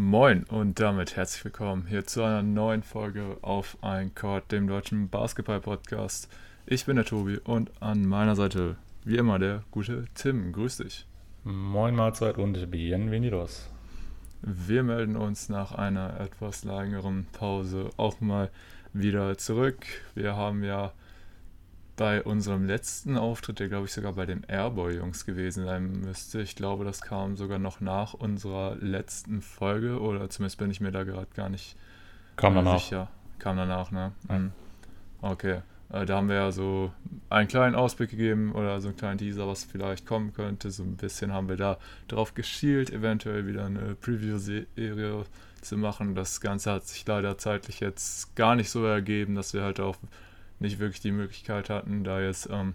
Moin und damit herzlich willkommen hier zu einer neuen Folge auf ein Court, dem deutschen Basketball-Podcast. Ich bin der Tobi und an meiner Seite, wie immer, der gute Tim. Grüß dich. Moin Mahlzeit und bienvenidos. Wir melden uns nach einer etwas längeren Pause auch mal wieder zurück. Wir haben ja bei unserem letzten Auftritt, der glaube ich sogar bei den Airboy-Jungs gewesen sein müsste. Ich glaube, das kam sogar noch nach unserer letzten Folge oder zumindest bin ich mir da gerade gar nicht kam danach. sicher. Kam danach, ne? Mhm. Okay. Äh, da haben wir ja so einen kleinen Ausblick gegeben oder so einen kleinen Teaser, was vielleicht kommen könnte. So ein bisschen haben wir da drauf geschielt, eventuell wieder eine Preview-Serie zu machen. Das Ganze hat sich leider zeitlich jetzt gar nicht so ergeben, dass wir halt auch nicht wirklich die Möglichkeit hatten, da jetzt ähm,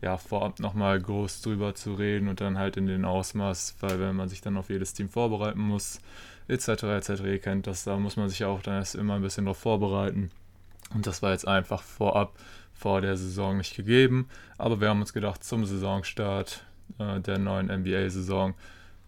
ja, vorab nochmal groß drüber zu reden und dann halt in den Ausmaß, weil wenn man sich dann auf jedes Team vorbereiten muss, etc. etc. Kennt das, da muss man sich auch dann erst immer ein bisschen darauf vorbereiten. Und das war jetzt einfach vorab vor der Saison nicht gegeben. Aber wir haben uns gedacht, zum Saisonstart äh, der neuen NBA-Saison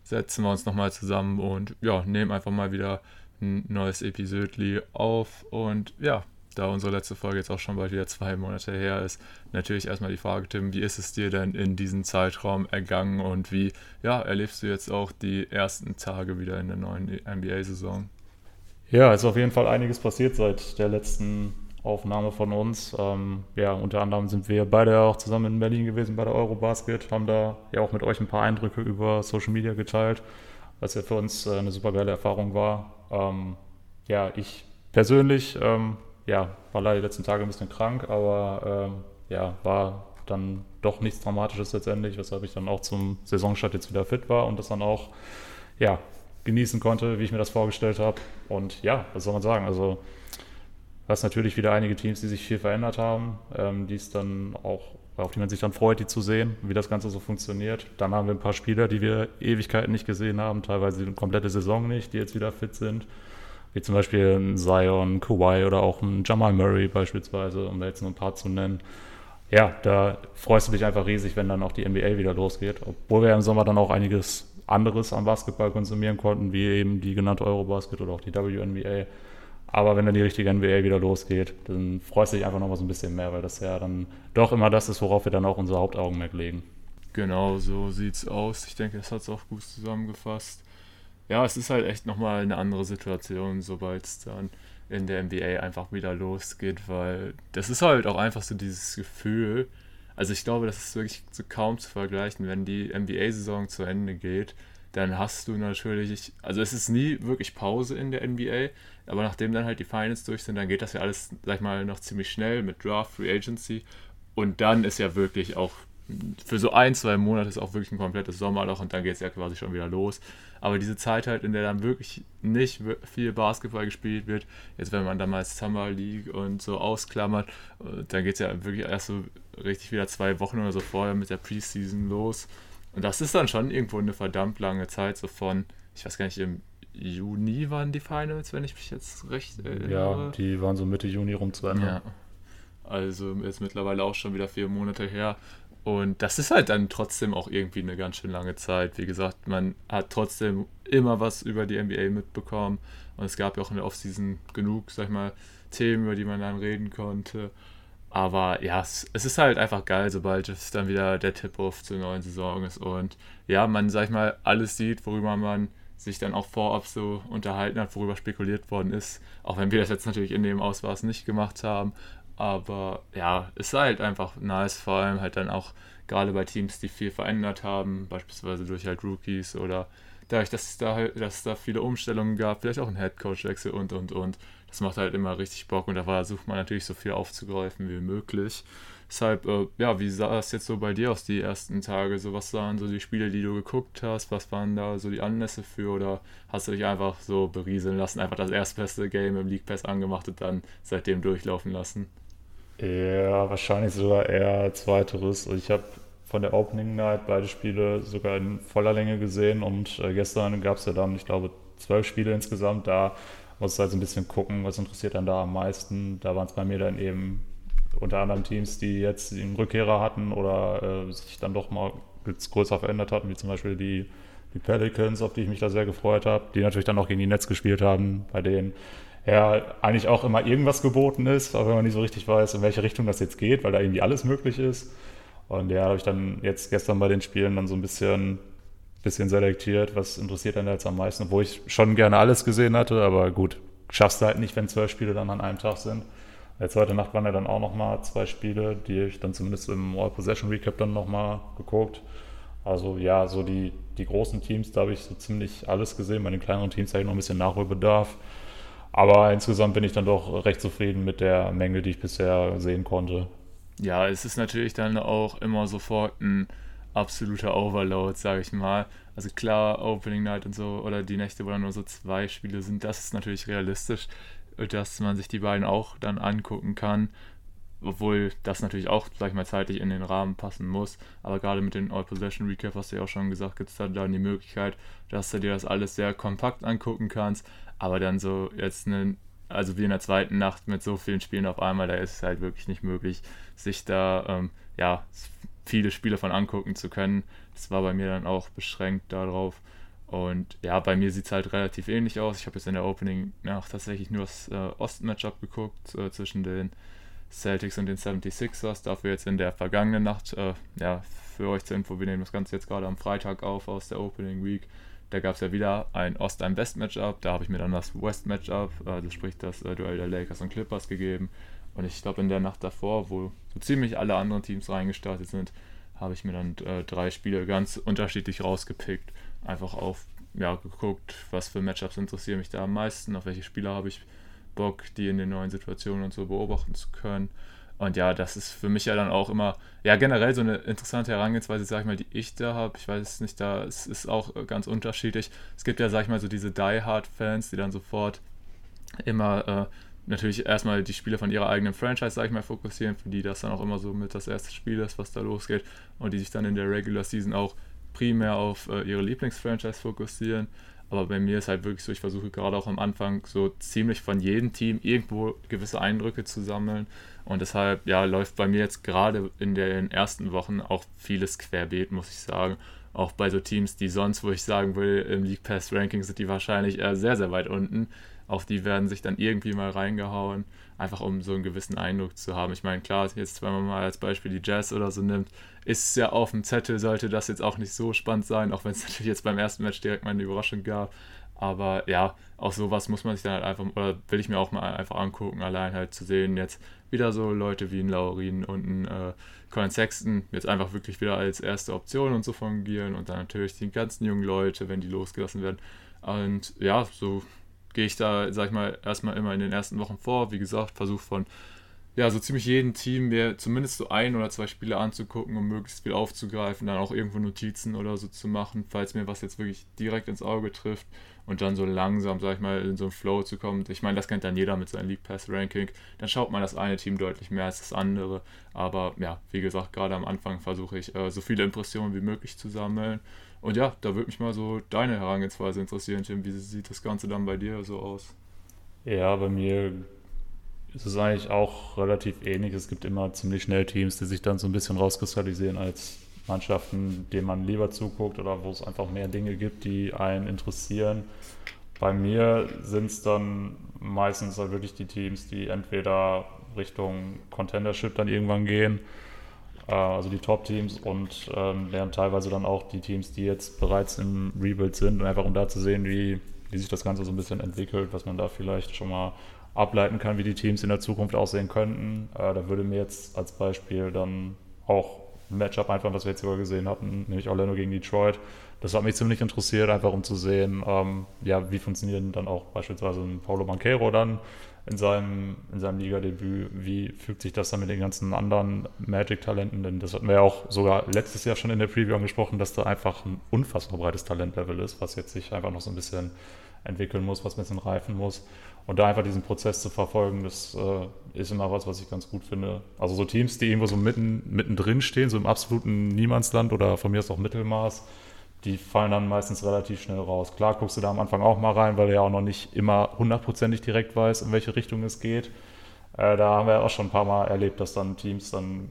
setzen wir uns nochmal zusammen und ja, nehmen einfach mal wieder ein neues Episodli auf. Und ja, da unsere letzte Folge jetzt auch schon bald wieder zwei Monate her ist, natürlich erstmal die Frage, Tim, wie ist es dir denn in diesem Zeitraum ergangen und wie ja, erlebst du jetzt auch die ersten Tage wieder in der neuen NBA-Saison? Ja, es ist auf jeden Fall einiges passiert seit der letzten Aufnahme von uns. Ähm, ja, unter anderem sind wir beide auch zusammen in Berlin gewesen bei der Eurobasket, haben da ja auch mit euch ein paar Eindrücke über Social Media geteilt, was ja für uns äh, eine super geile Erfahrung war. Ähm, ja, ich persönlich ähm, ja, war leider die letzten Tage ein bisschen krank, aber ähm, ja, war dann doch nichts Dramatisches letztendlich, weshalb ich dann auch zum Saisonstart jetzt wieder fit war und das dann auch ja, genießen konnte, wie ich mir das vorgestellt habe. Und ja, was soll man sagen? Also, hast natürlich wieder einige Teams, die sich viel verändert haben, ähm, die es dann auch, auf die man sich dann freut, die zu sehen, wie das Ganze so funktioniert. Dann haben wir ein paar Spieler, die wir Ewigkeiten nicht gesehen haben, teilweise die komplette Saison nicht, die jetzt wieder fit sind wie zum Beispiel ein Zion, Kawhi oder auch ein Jamal Murray beispielsweise, um da jetzt nur ein paar zu nennen. Ja, da freust du dich einfach riesig, wenn dann auch die NBA wieder losgeht. Obwohl wir im Sommer dann auch einiges anderes am Basketball konsumieren konnten, wie eben die genannte Eurobasket oder auch die WNBA. Aber wenn dann die richtige NBA wieder losgeht, dann freust du dich einfach noch mal so ein bisschen mehr, weil das ja dann doch immer das ist, worauf wir dann auch unser Hauptaugenmerk legen. Genau, so sieht's aus. Ich denke, das hat es auch gut zusammengefasst ja, es ist halt echt nochmal eine andere Situation, sobald es dann in der NBA einfach wieder losgeht, weil das ist halt auch einfach so dieses Gefühl. Also ich glaube, das ist wirklich so kaum zu vergleichen, wenn die NBA-Saison zu Ende geht, dann hast du natürlich, also es ist nie wirklich Pause in der NBA, aber nachdem dann halt die Finals durch sind, dann geht das ja alles, sag ich mal, noch ziemlich schnell mit Draft, Free Agency und dann ist ja wirklich auch für so ein, zwei Monate ist auch wirklich ein komplettes Sommerloch und dann geht es ja quasi schon wieder los. Aber diese Zeit halt, in der dann wirklich nicht viel Basketball gespielt wird, jetzt wenn man dann mal Summer League und so ausklammert, äh, dann geht es ja wirklich erst so richtig wieder zwei Wochen oder so vorher mit der Preseason los. Und das ist dann schon irgendwo eine verdammt lange Zeit, so von, ich weiß gar nicht, im Juni waren die Finals, wenn ich mich jetzt recht erinnere. Ja, die waren so Mitte Juni rum zu Ende. Ja. Also jetzt mittlerweile auch schon wieder vier Monate her. Und das ist halt dann trotzdem auch irgendwie eine ganz schön lange Zeit. Wie gesagt, man hat trotzdem immer was über die NBA mitbekommen. Und es gab ja auch in der Offseason genug, sag ich mal, Themen, über die man dann reden konnte. Aber ja, es, es ist halt einfach geil, sobald es dann wieder der Tip-Off zur neuen Saison ist. Und ja, man, sag ich mal, alles sieht, worüber man sich dann auch vorab so unterhalten hat, worüber spekuliert worden ist. Auch wenn wir das jetzt natürlich in dem Ausmaß nicht gemacht haben. Aber ja, es ist halt einfach nice, vor allem halt dann auch gerade bei Teams, die viel verändert haben, beispielsweise durch halt Rookies oder dadurch, dass es da, halt, dass es da viele Umstellungen gab, vielleicht auch ein Headcoach-Wechsel und und und. Das macht halt immer richtig Bock und da versucht man natürlich so viel aufzugreifen wie möglich. Deshalb, äh, ja, wie sah es jetzt so bei dir aus die ersten Tage? So, was waren so die Spiele, die du geguckt hast? Was waren da so die Anlässe für? Oder hast du dich einfach so berieseln lassen, einfach das erstbeste Game im League Pass angemacht und dann seitdem durchlaufen lassen? Ja, wahrscheinlich sogar eher zweiteres. Ich habe von der Opening Night beide Spiele sogar in voller Länge gesehen und äh, gestern gab es ja dann, ich glaube, zwölf Spiele insgesamt. Da muss du halt so ein bisschen gucken, was interessiert dann da am meisten. Da waren es bei mir dann eben unter anderem Teams, die jetzt einen Rückkehrer hatten oder äh, sich dann doch mal größer verändert hatten, wie zum Beispiel die die Pelicans, auf die ich mich da sehr gefreut habe, die natürlich dann auch gegen die Nets gespielt haben, bei denen ja eigentlich auch immer irgendwas geboten ist, auch wenn man nicht so richtig weiß, in welche Richtung das jetzt geht, weil da irgendwie alles möglich ist. Und ja, habe ich dann jetzt gestern bei den Spielen dann so ein bisschen, bisschen selektiert, was interessiert dann jetzt am meisten, obwohl ich schon gerne alles gesehen hatte, aber gut, schaffst du halt nicht, wenn zwölf Spiele dann an einem Tag sind. Jetzt heute Nacht waren ja dann auch nochmal zwei Spiele, die ich dann zumindest im All-Possession-Recap dann nochmal geguckt. Also ja, so die, die großen Teams, da habe ich so ziemlich alles gesehen. Bei den kleineren Teams habe ich noch ein bisschen Nachholbedarf. Aber insgesamt bin ich dann doch recht zufrieden mit der Menge, die ich bisher sehen konnte. Ja, es ist natürlich dann auch immer sofort ein absoluter Overload, sage ich mal. Also klar, Opening Night und so oder die Nächte, wo dann nur so zwei Spiele sind, das ist natürlich realistisch, dass man sich die beiden auch dann angucken kann. Obwohl das natürlich auch, sag ich mal, zeitlich in den Rahmen passen muss. Aber gerade mit den All-Possession Recap, hast du ja auch schon gesagt, gibt es dann die Möglichkeit, dass du dir das alles sehr kompakt angucken kannst. Aber dann so jetzt einen, also wie in der zweiten Nacht mit so vielen Spielen auf einmal, da ist es halt wirklich nicht möglich, sich da ähm, ja viele Spiele von angucken zu können. Das war bei mir dann auch beschränkt darauf. Und ja, bei mir sieht es halt relativ ähnlich aus. Ich habe jetzt in der Opening Nacht tatsächlich nur das äh, Ost-Matchup geguckt äh, zwischen den Celtics und den 76ers. Dafür jetzt in der vergangenen Nacht, äh, ja, für euch zur Info, wir nehmen das Ganze jetzt gerade am Freitag auf aus der Opening Week. Da gab es ja wieder ein Ost-, ein West-Matchup. Da habe ich mir dann das West-Matchup, also sprich das äh, Duell der Lakers und Clippers gegeben. Und ich glaube, in der Nacht davor, wo so ziemlich alle anderen Teams reingestartet sind, habe ich mir dann äh, drei Spiele ganz unterschiedlich rausgepickt. Einfach auf, ja, geguckt, was für Matchups interessieren mich da am meisten, auf welche Spieler habe ich Bock, die in den neuen Situationen und so beobachten zu können. Und ja, das ist für mich ja dann auch immer, ja, generell so eine interessante Herangehensweise, sag ich mal, die ich da habe. Ich weiß es nicht, da es ist auch ganz unterschiedlich. Es gibt ja, sag ich mal, so diese Die Hard-Fans, die dann sofort immer äh, natürlich erstmal die Spiele von ihrer eigenen Franchise, sag ich mal, fokussieren, für die das dann auch immer so mit das erste Spiel ist, was da losgeht und die sich dann in der Regular Season auch primär auf äh, ihre Lieblingsfranchise fokussieren. Aber bei mir ist halt wirklich so, ich versuche gerade auch am Anfang so ziemlich von jedem Team irgendwo gewisse Eindrücke zu sammeln. Und deshalb, ja, läuft bei mir jetzt gerade in den ersten Wochen auch vieles querbeet, muss ich sagen. Auch bei so Teams, die sonst, wo ich sagen will, im League Pass Ranking sind die wahrscheinlich äh, sehr, sehr weit unten auf die werden sich dann irgendwie mal reingehauen, einfach um so einen gewissen Eindruck zu haben. Ich meine, klar, jetzt wenn man mal als Beispiel die Jazz oder so nimmt, ist es ja auf dem Zettel, sollte das jetzt auch nicht so spannend sein, auch wenn es natürlich jetzt beim ersten Match direkt mal eine Überraschung gab. Aber ja, auch sowas muss man sich dann halt einfach, oder will ich mir auch mal einfach angucken, allein halt zu sehen, jetzt wieder so Leute wie ein Laurin und ein äh, Colin Sexton jetzt einfach wirklich wieder als erste Option und so fungieren und dann natürlich die ganzen jungen Leute, wenn die losgelassen werden. Und ja, so gehe ich da, sag ich mal, erstmal immer in den ersten Wochen vor. Wie gesagt, versuche von ja, so ziemlich jedem Team mir zumindest so ein oder zwei Spiele anzugucken, um möglichst viel aufzugreifen, dann auch irgendwo Notizen oder so zu machen, falls mir was jetzt wirklich direkt ins Auge trifft und dann so langsam, sag ich mal, in so einen Flow zu kommen. Ich meine, das kennt dann jeder mit seinem League Pass Ranking. Dann schaut man das eine Team deutlich mehr als das andere. Aber ja, wie gesagt, gerade am Anfang versuche ich, äh, so viele Impressionen wie möglich zu sammeln und ja, da würde mich mal so deine Herangehensweise interessieren, Tim. Wie sieht das Ganze dann bei dir so aus? Ja, bei mir ist es eigentlich auch relativ ähnlich. Es gibt immer ziemlich schnell Teams, die sich dann so ein bisschen rauskristallisieren als Mannschaften, denen man lieber zuguckt oder wo es einfach mehr Dinge gibt, die einen interessieren. Bei mir sind es dann meistens halt wirklich die Teams, die entweder Richtung Contendership dann irgendwann gehen also die Top-Teams und ähm, lernen teilweise dann auch die Teams, die jetzt bereits im Rebuild sind und einfach um da zu sehen, wie, wie sich das Ganze so ein bisschen entwickelt, was man da vielleicht schon mal ableiten kann, wie die Teams in der Zukunft aussehen könnten. Äh, da würde mir jetzt als Beispiel dann auch ein Matchup einfach, was wir jetzt sogar gesehen hatten, nämlich Orlando gegen Detroit. Das hat mich ziemlich interessiert, einfach um zu sehen, ähm, ja, wie funktionieren dann auch beispielsweise ein Paulo Banquero dann in seinem, in seinem Liga-Debüt. Wie fügt sich das dann mit den ganzen anderen Magic-Talenten? Denn das hatten wir ja auch sogar letztes Jahr schon in der Preview angesprochen, dass da einfach ein unfassbar breites Talentlevel ist, was jetzt sich einfach noch so ein bisschen entwickeln muss, was ein bisschen reifen muss. Und da einfach diesen Prozess zu verfolgen, das äh, ist immer was, was ich ganz gut finde. Also so Teams, die irgendwo so mitten, mittendrin stehen, so im absoluten Niemandsland oder von mir ist auch Mittelmaß, die fallen dann meistens relativ schnell raus. Klar guckst du da am Anfang auch mal rein, weil du ja auch noch nicht immer hundertprozentig direkt weißt, in welche Richtung es geht. Äh, da haben wir ja auch schon ein paar Mal erlebt, dass dann Teams dann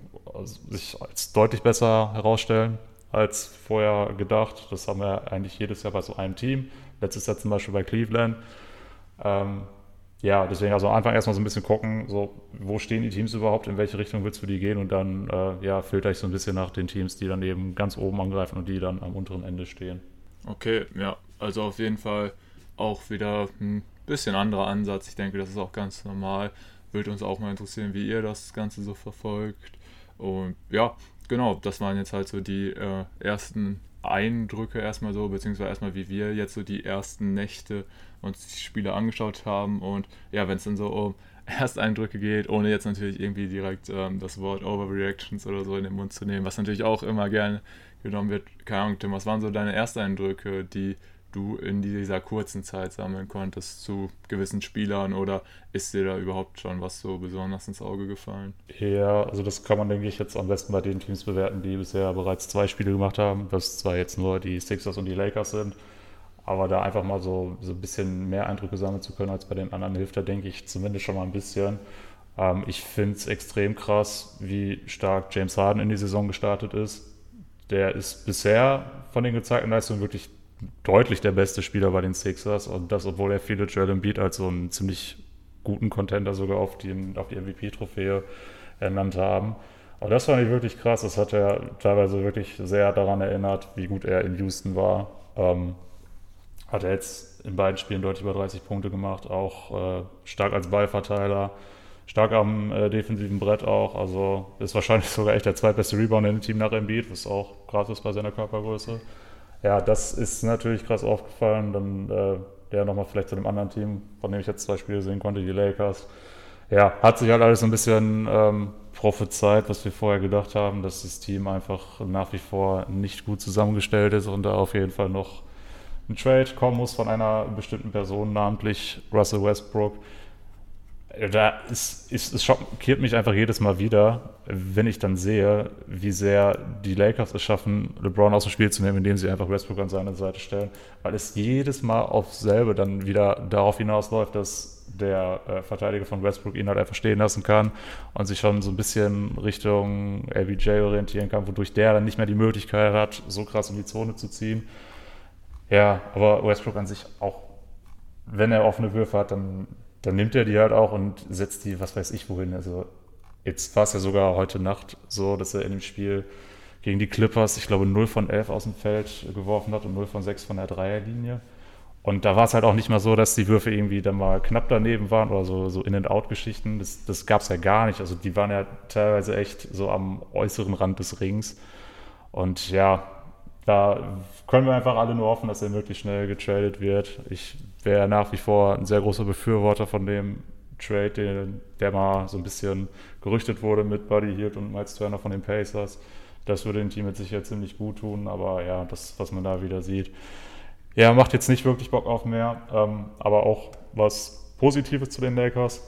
sich als deutlich besser herausstellen. als vorher gedacht. Das haben wir eigentlich jedes Jahr bei so einem Team. Letztes Jahr zum Beispiel bei Cleveland. Ähm, ja, deswegen also am Anfang erstmal so ein bisschen gucken, so wo stehen die Teams überhaupt, in welche Richtung willst du die gehen und dann äh, ja, filter ich so ein bisschen nach den Teams, die dann eben ganz oben angreifen und die dann am unteren Ende stehen. Okay, ja, also auf jeden Fall auch wieder ein bisschen anderer Ansatz. Ich denke, das ist auch ganz normal. Würde uns auch mal interessieren, wie ihr das Ganze so verfolgt. Und ja, genau, das waren jetzt halt so die äh, ersten Eindrücke erstmal so, beziehungsweise erstmal wie wir jetzt so die ersten Nächte uns die Spiele angeschaut haben. Und ja, wenn es dann so um Ersteindrücke geht, ohne jetzt natürlich irgendwie direkt ähm, das Wort Overreactions oder so in den Mund zu nehmen, was natürlich auch immer gerne genommen wird. Keine Ahnung, Tim, was waren so deine Ersteindrücke, die du in dieser kurzen Zeit sammeln konntest zu gewissen Spielern oder ist dir da überhaupt schon was so besonders ins Auge gefallen? Ja, also das kann man, denke ich, jetzt am besten bei den Teams bewerten, die bisher bereits zwei Spiele gemacht haben, was zwar jetzt nur die Sixers und die Lakers sind, aber da einfach mal so, so ein bisschen mehr Eindrücke sammeln zu können als bei den anderen hilft da, denke ich, zumindest schon mal ein bisschen. Ähm, ich finde es extrem krass, wie stark James Harden in die Saison gestartet ist. Der ist bisher von den gezeigten Leistungen wirklich deutlich der beste Spieler bei den Sixers und das, obwohl er viele Joel Embiid als so einen ziemlich guten Contender sogar auf die, auf die MVP-Trophäe ernannt haben. Aber das fand ich wirklich krass. Das hat er teilweise wirklich sehr daran erinnert, wie gut er in Houston war. Ähm, hat er jetzt in beiden Spielen deutlich über 30 Punkte gemacht, auch äh, stark als Ballverteiler, stark am äh, defensiven Brett auch. Also ist wahrscheinlich sogar echt der zweitbeste Rebound im Team nach Embiid, was auch krass ist bei seiner Körpergröße. Ja, das ist natürlich krass aufgefallen. Dann äh, der nochmal vielleicht zu einem anderen Team, von dem ich jetzt zwei Spiele sehen konnte, die Lakers. Ja, hat sich halt alles so ein bisschen ähm, prophezeit, was wir vorher gedacht haben, dass das Team einfach nach wie vor nicht gut zusammengestellt ist und da auf jeden Fall noch ein Trade kommen muss von einer bestimmten Person, namentlich Russell Westbrook da ist, ist, es schockiert mich einfach jedes Mal wieder, wenn ich dann sehe, wie sehr die Lakers es schaffen, LeBron aus dem Spiel zu nehmen, indem sie einfach Westbrook an seine Seite stellen, weil es jedes Mal auf selbe dann wieder darauf hinausläuft, dass der äh, Verteidiger von Westbrook ihn halt einfach stehen lassen kann und sich schon so ein bisschen Richtung LBJ orientieren kann, wodurch der dann nicht mehr die Möglichkeit hat, so krass in die Zone zu ziehen. Ja, aber Westbrook an sich auch, wenn er offene Würfe hat, dann dann nimmt er die halt auch und setzt die, was weiß ich, wohin. Also jetzt war es ja sogar heute Nacht so, dass er in dem Spiel gegen die Clippers, ich glaube, 0 von 11 aus dem Feld geworfen hat und 0 von 6 von der Dreierlinie. Und da war es halt auch nicht mal so, dass die Würfe irgendwie dann mal knapp daneben waren oder so, so In-and-Out-Geschichten. Das, das gab es ja gar nicht. Also die waren ja teilweise echt so am äußeren Rand des Rings. Und ja, da können wir einfach alle nur hoffen, dass er möglichst schnell getradet wird. Ich wäre nach wie vor ein sehr großer Befürworter von dem Trade, den, der mal so ein bisschen gerüchtet wurde mit Buddy Hield und Miles Turner von den Pacers. Das würde dem Team mit Sicherheit ziemlich gut tun, aber ja, das, was man da wieder sieht, ja, macht jetzt nicht wirklich Bock auf mehr, ähm, aber auch was Positives zu den Lakers.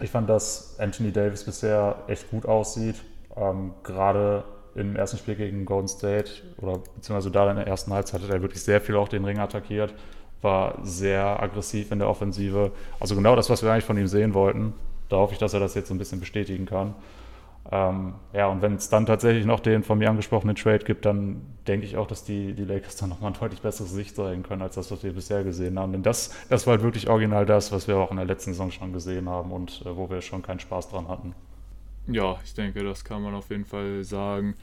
Ich fand, dass Anthony Davis bisher echt gut aussieht. Ähm, gerade im ersten Spiel gegen Golden State oder beziehungsweise da in der ersten Halbzeit hat er wirklich sehr viel auch den Ring attackiert, war sehr aggressiv in der Offensive. Also genau das, was wir eigentlich von ihm sehen wollten. Da hoffe ich, dass er das jetzt so ein bisschen bestätigen kann. Ähm, ja, und wenn es dann tatsächlich noch den von mir angesprochenen Trade gibt, dann denke ich auch, dass die, die Lakers dann nochmal ein deutlich besseres Gesicht zeigen können, als das, was wir bisher gesehen haben. Denn das, das war halt wirklich original das, was wir auch in der letzten Saison schon gesehen haben und äh, wo wir schon keinen Spaß dran hatten. Ja, ich denke, das kann man auf jeden Fall sagen.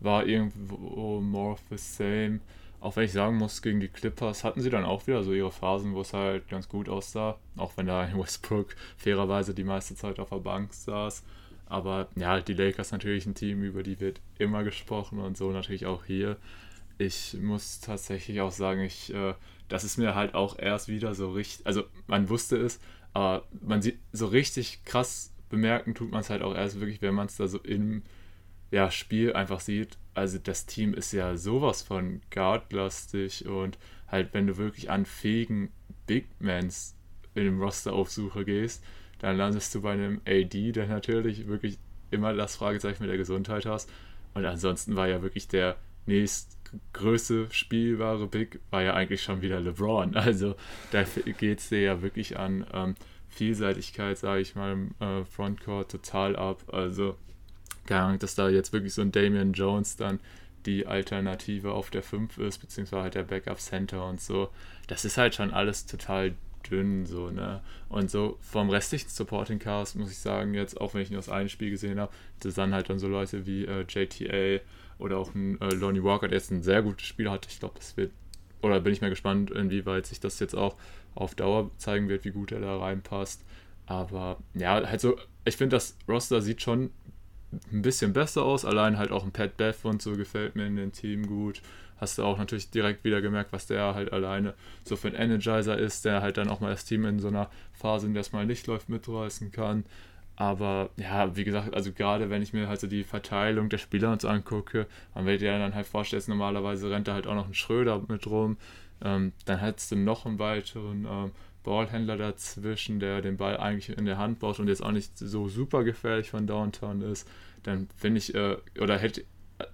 War irgendwo more of the same. Auch wenn ich sagen muss, gegen die Clippers hatten sie dann auch wieder so ihre Phasen, wo es halt ganz gut aussah. Auch wenn da Westbrook fairerweise die meiste Zeit auf der Bank saß. Aber ja, die Lakers natürlich ein Team, über die wird immer gesprochen und so natürlich auch hier. Ich muss tatsächlich auch sagen, ich, äh, das ist mir halt auch erst wieder so richtig, also man wusste es, aber man sieht so richtig krass bemerken tut man es halt auch erst wirklich, wenn man es da so im ja, Spiel einfach sieht. Also das Team ist ja sowas von guardlastig und halt, wenn du wirklich an fähigen Big Mans in dem Roster auf Suche gehst, dann landest du bei einem AD, der natürlich wirklich immer das Fragezeichen mit der Gesundheit hast. Und ansonsten war ja wirklich der nächstgrößte spielbare Big, war ja eigentlich schon wieder LeBron. Also da geht es dir ja wirklich an. Ähm, Vielseitigkeit, sage ich mal, im äh, Frontcourt total ab. Also, keine Ahnung, dass da jetzt wirklich so ein Damian Jones dann die Alternative auf der 5 ist, beziehungsweise halt der Backup Center und so. Das ist halt schon alles total dünn, so, ne? Und so vom restlichen Supporting Cast muss ich sagen, jetzt, auch wenn ich nur das eine Spiel gesehen habe, das dann halt dann so Leute wie äh, JTA oder auch ein äh, Lonnie Walker, der jetzt ein sehr gutes Spiel hatte. Ich glaube, das wird, oder bin ich mal gespannt, inwieweit sich das jetzt auch auf Dauer zeigen wird, wie gut er da reinpasst. Aber ja, halt so, ich finde, das Roster sieht schon ein bisschen besser aus. Allein halt auch ein Pat Beth und so gefällt mir in dem Team gut. Hast du auch natürlich direkt wieder gemerkt, was der halt alleine so für ein Energizer ist, der halt dann auch mal das Team in so einer Phase, in der es mal nicht läuft, mitreißen kann. Aber ja, wie gesagt, also gerade wenn ich mir halt so die Verteilung der Spieler und so angucke, man wird ja dann halt vorstellen, normalerweise rennt da halt auch noch ein Schröder mit rum. Ähm, dann hättest du noch einen weiteren ähm, Ballhändler dazwischen, der den Ball eigentlich in der Hand braucht und jetzt auch nicht so super gefährlich von Downtown ist, dann finde ich, äh, oder hätte,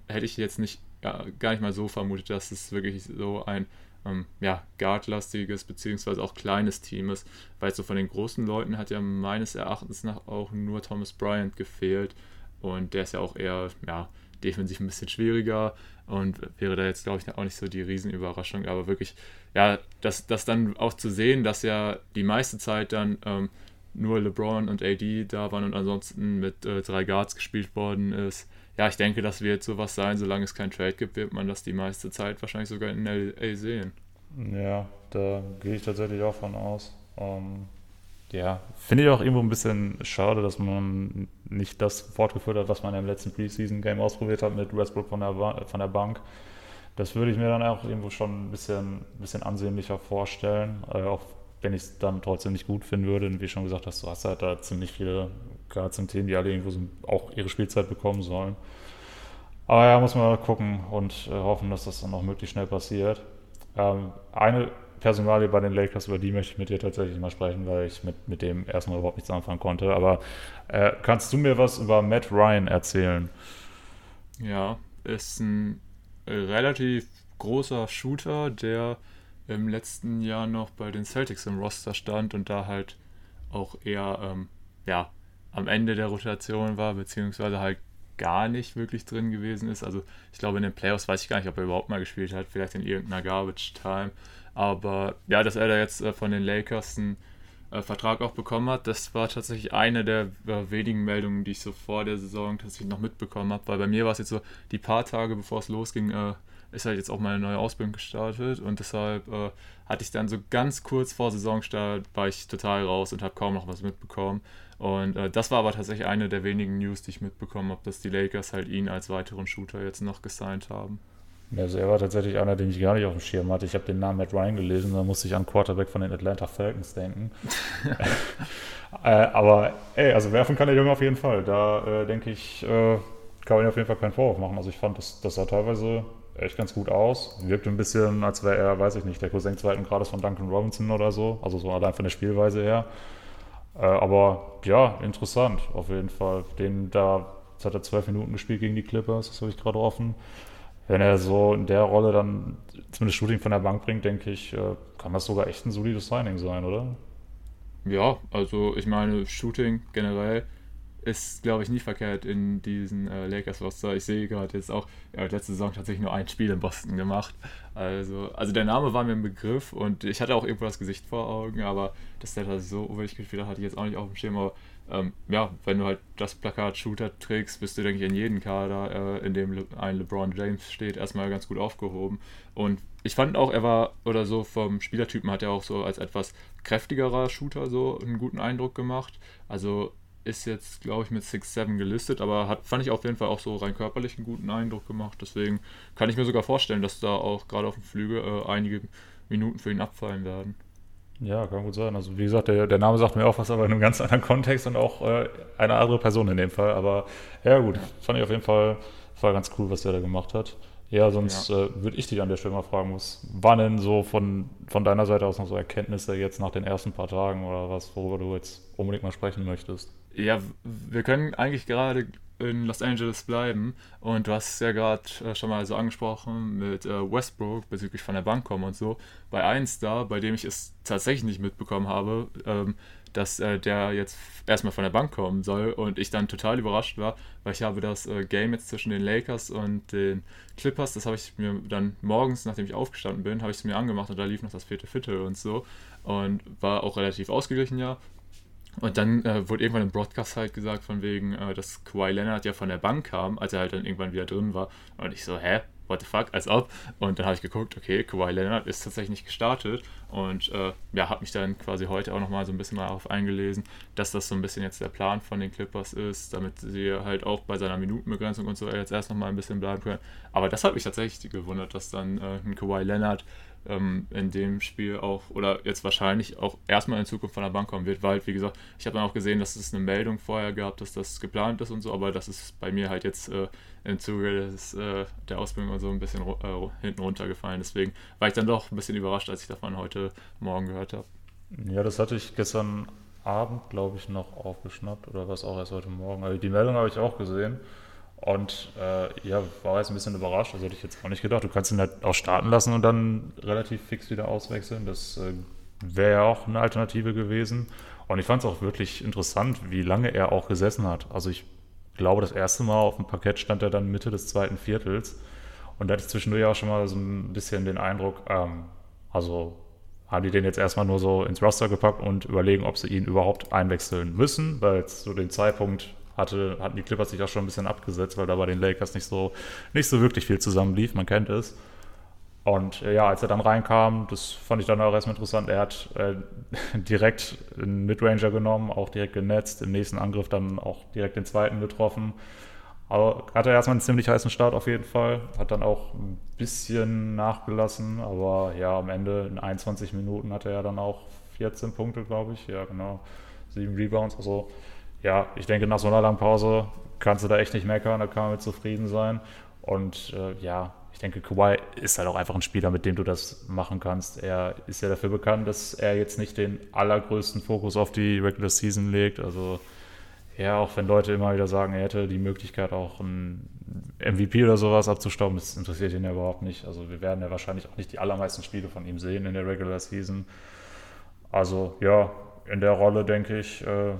hätte ich jetzt nicht ja, gar nicht mal so vermutet, dass es wirklich so ein ähm, ja, guardlastiges beziehungsweise auch kleines Team ist, weil so von den großen Leuten hat ja meines Erachtens nach auch nur Thomas Bryant gefehlt und der ist ja auch eher ja, defensiv ein bisschen schwieriger und wäre da jetzt, glaube ich, auch nicht so die Riesenüberraschung, aber wirklich, ja, das, das dann auch zu sehen, dass ja die meiste Zeit dann ähm, nur LeBron und AD da waren und ansonsten mit äh, drei Guards gespielt worden ist. Ja, ich denke, das wird sowas sein, solange es kein Trade gibt, wird man das die meiste Zeit wahrscheinlich sogar in LA sehen. Ja, da gehe ich tatsächlich auch von aus. Ähm, ja, finde ich auch irgendwo ein bisschen schade, dass man nicht das fortgeführt hat, was man im letzten Preseason-Game ausprobiert hat mit Westbrook von der, von der Bank. Das würde ich mir dann auch irgendwo schon ein bisschen, bisschen ansehnlicher vorstellen, äh, auch wenn ich es dann trotzdem nicht gut finden würde. Und wie schon gesagt hast, du hast halt da ziemlich viele Guards im Team, die alle irgendwo so auch ihre Spielzeit bekommen sollen. Aber ja, muss man gucken und äh, hoffen, dass das dann auch möglichst schnell passiert. Ähm, eine Personalie bei den Lakers, über die möchte ich mit dir tatsächlich mal sprechen, weil ich mit, mit dem erstmal überhaupt nichts anfangen konnte. Aber äh, kannst du mir was über Matt Ryan erzählen? Ja, ist ein relativ großer Shooter, der im letzten Jahr noch bei den Celtics im Roster stand und da halt auch eher ähm, ja, am Ende der Rotation war, beziehungsweise halt gar nicht wirklich drin gewesen ist. Also ich glaube in den Playoffs weiß ich gar nicht, ob er überhaupt mal gespielt hat, vielleicht in irgendeiner Garbage Time. Aber ja, dass er da jetzt äh, von den Lakers einen äh, Vertrag auch bekommen hat, das war tatsächlich eine der äh, wenigen Meldungen, die ich so vor der Saison tatsächlich noch mitbekommen habe. Weil bei mir war es jetzt so, die paar Tage bevor es losging, äh, ist halt jetzt auch meine neue Ausbildung gestartet und deshalb äh, hatte ich dann so ganz kurz vor Saisonstart war ich total raus und habe kaum noch was mitbekommen. Und äh, das war aber tatsächlich eine der wenigen News, die ich mitbekommen habe, dass die Lakers halt ihn als weiteren Shooter jetzt noch gesigned haben. Also er war tatsächlich einer, den ich gar nicht auf dem Schirm hatte. Ich habe den Namen Matt Ryan gelesen, da musste ich an Quarterback von den Atlanta Falcons denken. äh, aber ey, also werfen kann der Junge auf jeden Fall. Da äh, denke ich, äh, kann man auf jeden Fall keinen Vorwurf machen. Also ich fand, das, das sah teilweise echt ganz gut aus. Wirkte ein bisschen, als wäre er, weiß ich nicht, der Cousin zweiten Grades von Duncan Robinson oder so. Also so allein von der Spielweise her. Äh, aber ja, interessant auf jeden Fall. Den da, jetzt hat er zwölf Minuten gespielt gegen die Clippers, das habe ich gerade offen wenn er so in der Rolle dann zumindest Shooting von der Bank bringt, denke ich, äh, kann das sogar echt ein solides Signing sein, oder? Ja, also ich meine, Shooting generell ist, glaube ich, nie verkehrt in diesen äh, Lakers-Roster. Ich sehe gerade jetzt auch, er hat letzte Saison tatsächlich nur ein Spiel in Boston gemacht. Also, also der Name war mir ein Begriff und ich hatte auch irgendwo das Gesicht vor Augen, aber dass der da so wirklich gespielt hat, hatte ich jetzt auch nicht auf dem Schirm. Aber ähm, ja, wenn du halt das Plakat Shooter trägst, bist du, denke ich, in jedem Kader, äh, in dem Le ein LeBron James steht, erstmal ganz gut aufgehoben. Und ich fand auch, er war, oder so vom Spielertypen hat er auch so als etwas kräftigerer Shooter so einen guten Eindruck gemacht. Also ist jetzt, glaube ich, mit 6-7 gelistet, aber hat, fand ich auf jeden Fall auch so rein körperlich einen guten Eindruck gemacht. Deswegen kann ich mir sogar vorstellen, dass da auch gerade auf dem Flügel äh, einige Minuten für ihn abfallen werden. Ja, kann gut sein. Also wie gesagt, der, der Name sagt mir auch was, aber in einem ganz anderen Kontext und auch äh, eine andere Person in dem Fall. Aber ja gut, fand ich auf jeden Fall, war ganz cool, was der da gemacht hat. Ja, sonst ja. äh, würde ich dich an der Stelle mal fragen, was waren denn so von, von deiner Seite aus noch so Erkenntnisse jetzt nach den ersten paar Tagen oder was, worüber du jetzt unbedingt mal sprechen möchtest? Ja, wir können eigentlich gerade in Los Angeles bleiben. Und du hast es ja gerade äh, schon mal so angesprochen mit äh, Westbrook bezüglich von der Bank kommen und so. Bei eins da, bei dem ich es tatsächlich nicht mitbekommen habe, ähm, dass äh, der jetzt erstmal von der Bank kommen soll und ich dann total überrascht war, weil ich habe das äh, Game jetzt zwischen den Lakers und den Clippers, das habe ich mir dann morgens, nachdem ich aufgestanden bin, habe ich es mir angemacht und da lief noch das vierte Viertel und so und war auch relativ ausgeglichen, ja. Und dann äh, wurde irgendwann im Broadcast halt gesagt, von wegen, äh, dass Kawhi Leonard ja von der Bank kam, als er halt dann irgendwann wieder drin war. Und ich so, hä? what the fuck, als ob. Und dann habe ich geguckt, okay, Kawhi Leonard ist tatsächlich nicht gestartet und äh, ja, habe mich dann quasi heute auch nochmal so ein bisschen darauf eingelesen, dass das so ein bisschen jetzt der Plan von den Clippers ist, damit sie halt auch bei seiner Minutenbegrenzung und so jetzt erst nochmal ein bisschen bleiben können. Aber das hat mich tatsächlich gewundert, dass dann äh, ein Kawhi Leonard ähm, in dem Spiel auch oder jetzt wahrscheinlich auch erstmal in Zukunft von der Bank kommen wird, weil, wie gesagt, ich habe dann auch gesehen, dass es eine Meldung vorher gab, dass das geplant ist und so, aber das ist bei mir halt jetzt äh, im Zuge des, äh, der Ausbildung und so ein bisschen äh, hinten runtergefallen. Deswegen war ich dann doch ein bisschen überrascht, als ich davon heute Morgen gehört habe. Ja, das hatte ich gestern Abend, glaube ich, noch aufgeschnappt oder was auch erst heute Morgen. Also die Meldung habe ich auch gesehen. Und äh, ja, war jetzt ein bisschen überrascht. Also hätte ich jetzt auch nicht gedacht. Du kannst ihn halt auch starten lassen und dann relativ fix wieder auswechseln. Das äh, wäre ja auch eine Alternative gewesen. Und ich fand es auch wirklich interessant, wie lange er auch gesessen hat. Also ich glaube, das erste Mal auf dem Parkett stand er dann Mitte des zweiten Viertels. Und da hatte ich zwischendurch auch schon mal so ein bisschen den Eindruck, ähm, also haben die den jetzt erstmal nur so ins Roster gepackt und überlegen, ob sie ihn überhaupt einwechseln müssen, weil so den Zeitpunkt hatte, hatten die Clippers sich auch schon ein bisschen abgesetzt, weil da bei den Lakers nicht so, nicht so wirklich viel zusammenlief, man kennt es. Und äh, ja, als er dann reinkam, das fand ich dann auch erstmal interessant, er hat äh, direkt einen Midranger genommen, auch direkt genetzt, im nächsten Angriff dann auch direkt den zweiten getroffen. Aber hatte erstmal einen ziemlich heißen Start auf jeden Fall, hat dann auch ein bisschen nachgelassen, aber ja, am Ende in 21 Minuten hatte er dann auch 14 Punkte, glaube ich, ja genau, sieben Rebounds, also ja, ich denke, nach so einer langen Pause kannst du da echt nicht meckern, da kann man mit zufrieden sein. Und äh, ja, ich denke, Kawhi ist halt auch einfach ein Spieler, mit dem du das machen kannst. Er ist ja dafür bekannt, dass er jetzt nicht den allergrößten Fokus auf die Regular Season legt. Also ja, auch wenn Leute immer wieder sagen, er hätte die Möglichkeit, auch ein MVP oder sowas abzustauben, das interessiert ihn ja überhaupt nicht. Also wir werden ja wahrscheinlich auch nicht die allermeisten Spiele von ihm sehen in der Regular Season. Also ja, in der Rolle denke ich, äh,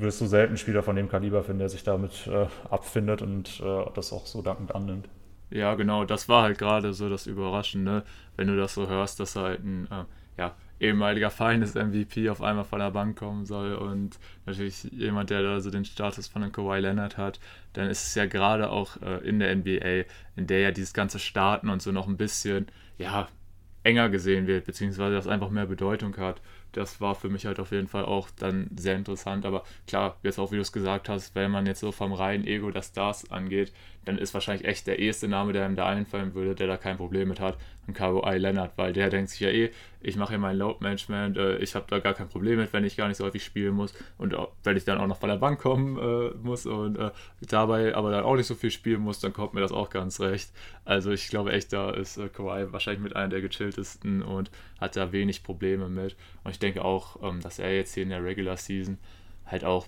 wirst du selten Spieler von dem Kaliber finden, der sich damit äh, abfindet und äh, das auch so dankend annimmt. Ja, genau, das war halt gerade so das Überraschende, wenn du das so hörst, dass halt ein äh, ja, ehemaliger Feind des MVP auf einmal von der Bank kommen soll und natürlich jemand, der da so den Status von einem Kawhi Leonard hat, dann ist es ja gerade auch äh, in der NBA, in der ja dieses ganze Starten und so noch ein bisschen, ja, enger gesehen wird, beziehungsweise das einfach mehr Bedeutung hat das war für mich halt auf jeden Fall auch dann sehr interessant. Aber klar, jetzt auch wie du es gesagt hast, wenn man jetzt so vom reinen Ego der Stars angeht, dann ist wahrscheinlich echt der erste Name, der ihm da einfallen würde, der da kein Problem mit hat, ein Kawhi Leonard, weil der denkt sich ja eh, ich mache hier mein Load Management, äh, ich habe da gar kein Problem mit, wenn ich gar nicht so häufig spielen muss und wenn ich dann auch noch von der Bank kommen äh, muss und äh, dabei aber dann auch nicht so viel spielen muss, dann kommt mir das auch ganz recht. Also ich glaube echt, da ist äh, Kawhi wahrscheinlich mit einer der gechilltesten und hat da wenig Probleme mit. Und ich denke auch, ähm, dass er jetzt hier in der Regular Season halt auch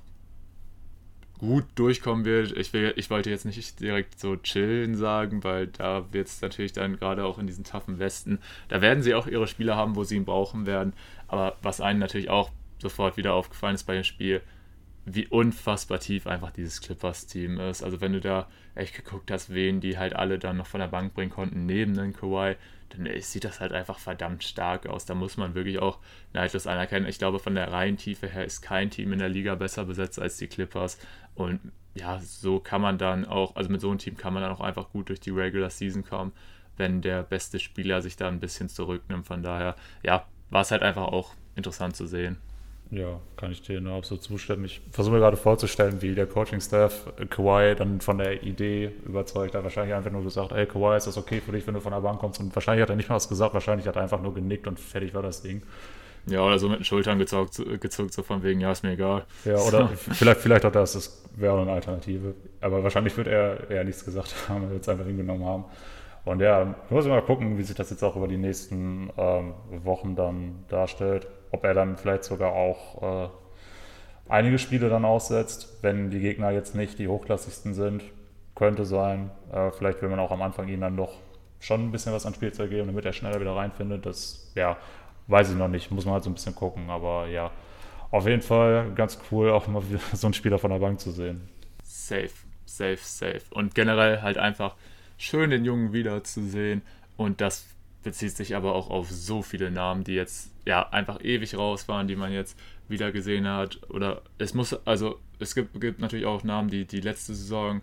gut durchkommen wird. Ich, will, ich wollte jetzt nicht direkt so chillen sagen, weil da wird es natürlich dann gerade auch in diesen taffen Westen, da werden sie auch ihre Spieler haben, wo sie ihn brauchen werden. Aber was einem natürlich auch sofort wieder aufgefallen ist bei dem Spiel, wie unfassbar tief einfach dieses Clippers-Team ist. Also wenn du da echt geguckt hast, wen die halt alle dann noch von der Bank bringen konnten, neben den Kawhi, dann sieht das halt einfach verdammt stark aus. Da muss man wirklich auch neidlos anerkennen. Ich glaube, von der Reihentiefe her ist kein Team in der Liga besser besetzt als die Clippers. Und ja, so kann man dann auch, also mit so einem Team kann man dann auch einfach gut durch die Regular Season kommen, wenn der beste Spieler sich da ein bisschen zurücknimmt. Von daher, ja, war es halt einfach auch interessant zu sehen. Ja, kann ich dir nur absolut zustimmen. Ich versuche mir gerade vorzustellen, wie der Coaching-Staff Kawhi dann von der Idee überzeugt hat. Wahrscheinlich einfach nur gesagt, ey Kawhi, ist das okay für dich, wenn du von der Bank kommst? Und wahrscheinlich hat er nicht mal was gesagt, wahrscheinlich hat er einfach nur genickt und fertig war das Ding. Ja, oder so mit den Schultern gezuckt, gezuckt so von wegen, ja, ist mir egal. Ja, oder vielleicht, vielleicht auch das, das wäre eine Alternative. Aber wahrscheinlich wird er eher nichts gesagt haben, er wird es einfach hingenommen haben. Und ja, ich muss mal gucken, wie sich das jetzt auch über die nächsten ähm, Wochen dann darstellt. Ob er dann vielleicht sogar auch äh, einige Spiele dann aussetzt, wenn die Gegner jetzt nicht die hochklassigsten sind. Könnte sein. Äh, vielleicht will man auch am Anfang ihn dann doch schon ein bisschen was an Spielzeug geben, damit er schneller wieder reinfindet. Das, ja, weiß ich noch nicht. Muss man halt so ein bisschen gucken. Aber ja, auf jeden Fall ganz cool, auch mal so einen Spieler von der Bank zu sehen. Safe, safe, safe. Und generell halt einfach schön den Jungen wiederzusehen. Und das bezieht sich aber auch auf so viele Namen, die jetzt ja einfach ewig raus waren, die man jetzt wieder gesehen hat. Oder es muss, also es gibt, gibt natürlich auch Namen, die die letzte Saison,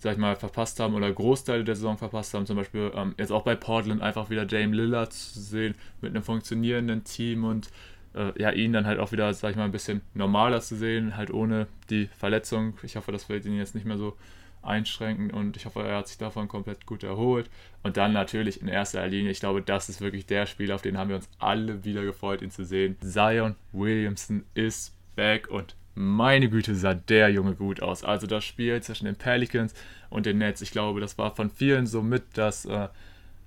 sag ich mal, verpasst haben oder Großteile der Saison verpasst haben. Zum Beispiel ähm, jetzt auch bei Portland einfach wieder Dame Lillard zu sehen mit einem funktionierenden Team und äh, ja, ihn dann halt auch wieder, sag ich mal, ein bisschen normaler zu sehen, halt ohne die Verletzung. Ich hoffe, das wird ihn jetzt nicht mehr so einschränken und ich hoffe, er hat sich davon komplett gut erholt. Und dann natürlich in erster Linie, ich glaube, das ist wirklich der Spieler, auf den haben wir uns alle wieder gefreut, ihn zu sehen. Zion Williamson ist back und meine Güte, sah der Junge gut aus. Also das Spiel zwischen den Pelicans und den Nets, ich glaube, das war von vielen so mit das äh,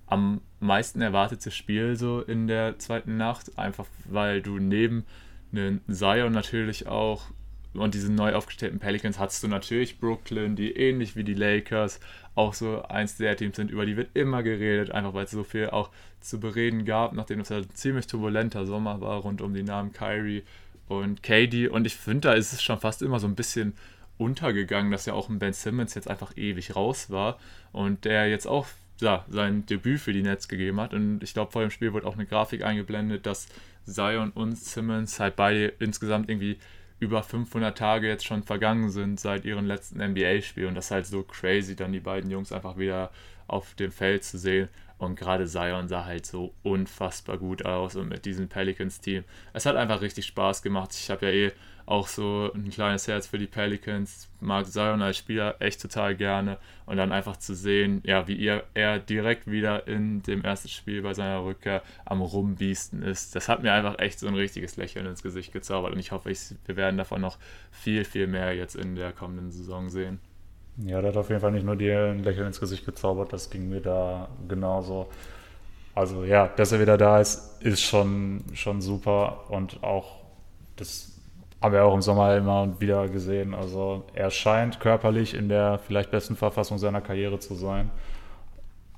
am meisten erwartete Spiel so in der zweiten Nacht, einfach weil du neben einen Zion natürlich auch und diesen neu aufgestellten Pelicans hattest du natürlich Brooklyn, die ähnlich wie die Lakers auch so eins der Teams sind, über die wird immer geredet, einfach weil es so viel auch zu bereden gab, nachdem es ein ziemlich turbulenter Sommer war rund um die Namen Kyrie und KD. Und ich finde, da ist es schon fast immer so ein bisschen untergegangen, dass ja auch ein Ben Simmons jetzt einfach ewig raus war und der jetzt auch ja, sein Debüt für die Nets gegeben hat. Und ich glaube, vor dem Spiel wurde auch eine Grafik eingeblendet, dass Zion und Simmons halt beide insgesamt irgendwie über 500 Tage jetzt schon vergangen sind seit ihrem letzten NBA-Spiel und das ist halt so crazy, dann die beiden Jungs einfach wieder auf dem Feld zu sehen. Und gerade Zion sah halt so unfassbar gut aus und mit diesem Pelicans-Team. Es hat einfach richtig Spaß gemacht. Ich habe ja eh auch so ein kleines Herz für die Pelicans. Mag Zion als Spieler echt total gerne. Und dann einfach zu sehen, ja, wie ihr, er direkt wieder in dem ersten Spiel bei seiner Rückkehr am Rumbiesten ist. Das hat mir einfach echt so ein richtiges Lächeln ins Gesicht gezaubert. Und ich hoffe, ich, wir werden davon noch viel, viel mehr jetzt in der kommenden Saison sehen. Ja, der hat auf jeden Fall nicht nur dir ein Lächeln ins Gesicht gezaubert, das ging mir da genauso. Also ja, dass er wieder da ist, ist schon, schon super und auch das haben wir auch im Sommer immer wieder gesehen. Also er scheint körperlich in der vielleicht besten Verfassung seiner Karriere zu sein.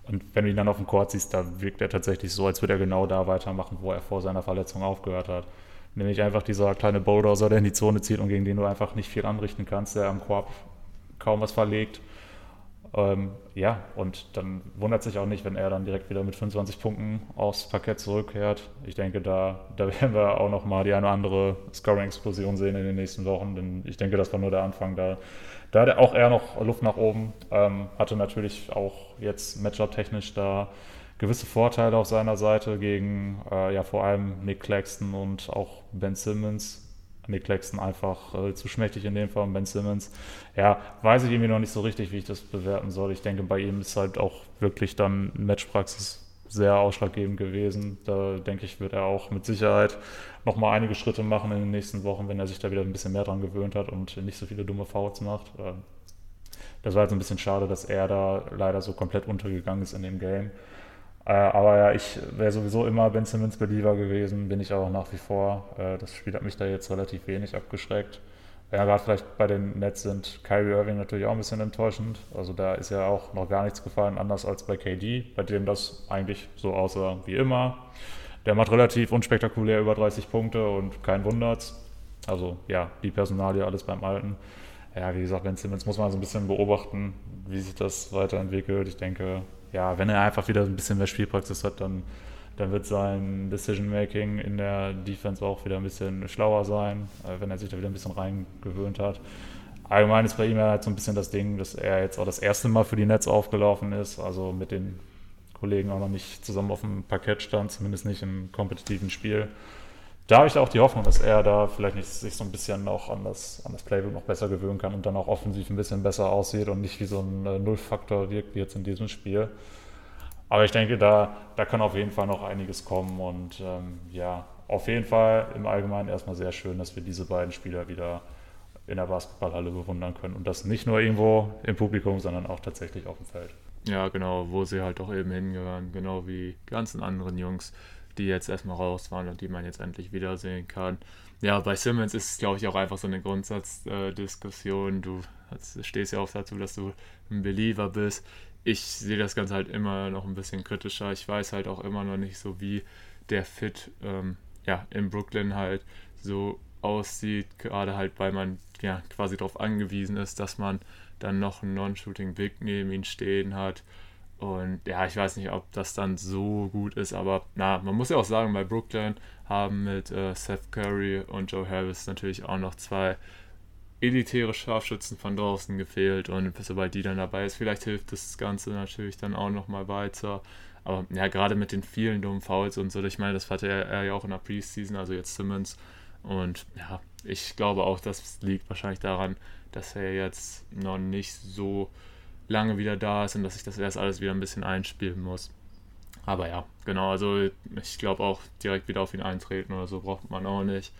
Und wenn du ihn dann auf dem Court siehst, da wirkt er tatsächlich so, als würde er genau da weitermachen, wo er vor seiner Verletzung aufgehört hat. Nämlich einfach dieser kleine Bulldozer, der in die Zone zieht und gegen den du einfach nicht viel anrichten kannst, der am Korb kaum was verlegt. Ähm, ja, und dann wundert sich auch nicht, wenn er dann direkt wieder mit 25 Punkten aufs Parkett zurückkehrt. Ich denke, da, da werden wir auch nochmal die eine oder andere Scoring-Explosion sehen in den nächsten Wochen, denn ich denke, das war nur der Anfang. Da, da hat er auch eher noch Luft nach oben. Ähm, hatte natürlich auch jetzt Matchup-technisch da gewisse Vorteile auf seiner Seite gegen äh, ja vor allem Nick Claxton und auch Ben Simmons, Nick Claxton einfach äh, zu schmächtig in dem Fall und Ben Simmons. Ja, weiß ich irgendwie noch nicht so richtig, wie ich das bewerten soll. Ich denke, bei ihm ist halt auch wirklich dann Matchpraxis sehr ausschlaggebend gewesen. Da denke ich, wird er auch mit Sicherheit nochmal einige Schritte machen in den nächsten Wochen, wenn er sich da wieder ein bisschen mehr dran gewöhnt hat und nicht so viele dumme Fouls macht. Ähm, das war jetzt ein bisschen schade, dass er da leider so komplett untergegangen ist in dem Game. Äh, aber ja, ich wäre sowieso immer Ben Simmons Believer gewesen, bin ich auch nach wie vor. Äh, das Spiel hat mich da jetzt relativ wenig abgeschreckt. Ja, gerade vielleicht bei den Nets sind Kyrie Irving natürlich auch ein bisschen enttäuschend. Also da ist ja auch noch gar nichts gefallen, anders als bei KD, bei dem das eigentlich so aussah wie immer. Der macht relativ unspektakulär über 30 Punkte und kein Wundert's. Also ja, die Personalie, alles beim Alten. Ja, wie gesagt, Ben Simmons muss man so ein bisschen beobachten, wie sich das weiterentwickelt. Ich denke, ja, wenn er einfach wieder ein bisschen mehr Spielpraxis hat, dann, dann wird sein Decision-Making in der Defense auch wieder ein bisschen schlauer sein, äh, wenn er sich da wieder ein bisschen reingewöhnt hat. Allgemein ist bei ihm ja halt so ein bisschen das Ding, dass er jetzt auch das erste Mal für die Netz aufgelaufen ist, also mit den Kollegen auch noch nicht zusammen auf dem Parkett stand, zumindest nicht im kompetitiven Spiel da habe ich auch die Hoffnung, dass er da vielleicht nicht, sich so ein bisschen noch an das, an das Playbook noch besser gewöhnen kann und dann auch offensiv ein bisschen besser aussieht und nicht wie so ein äh, Nullfaktor wirkt wie jetzt in diesem Spiel. Aber ich denke, da, da kann auf jeden Fall noch einiges kommen und ähm, ja, auf jeden Fall im Allgemeinen erstmal sehr schön, dass wir diese beiden Spieler wieder in der Basketballhalle bewundern können und das nicht nur irgendwo im Publikum, sondern auch tatsächlich auf dem Feld. Ja, genau, wo sie halt auch eben hingehören, genau wie ganzen anderen Jungs die jetzt erstmal raus waren und die man jetzt endlich wiedersehen kann. Ja, bei Simmons ist es, glaube ich, auch einfach so eine Grundsatzdiskussion. du stehst ja auch dazu, dass du ein Believer bist. Ich sehe das Ganze halt immer noch ein bisschen kritischer. Ich weiß halt auch immer noch nicht so, wie der Fit ähm, ja, in Brooklyn halt so aussieht, gerade halt, weil man ja quasi darauf angewiesen ist, dass man dann noch einen Non-Shooting Big neben ihn stehen hat. Und ja, ich weiß nicht, ob das dann so gut ist, aber na, man muss ja auch sagen, bei Brooklyn haben mit äh, Seth Curry und Joe Harris natürlich auch noch zwei elitäre Scharfschützen von draußen gefehlt und sobald die dann dabei ist, vielleicht hilft das Ganze natürlich dann auch nochmal weiter. Aber ja, gerade mit den vielen dummen Fouls und so, ich meine, das hatte er, er ja auch in der Preseason, also jetzt Simmons. Und ja, ich glaube auch, das liegt wahrscheinlich daran, dass er jetzt noch nicht so lange wieder da ist und dass sich das erst alles wieder ein bisschen einspielen muss. Aber ja, genau, also ich glaube auch direkt wieder auf ihn eintreten oder so braucht man auch nicht.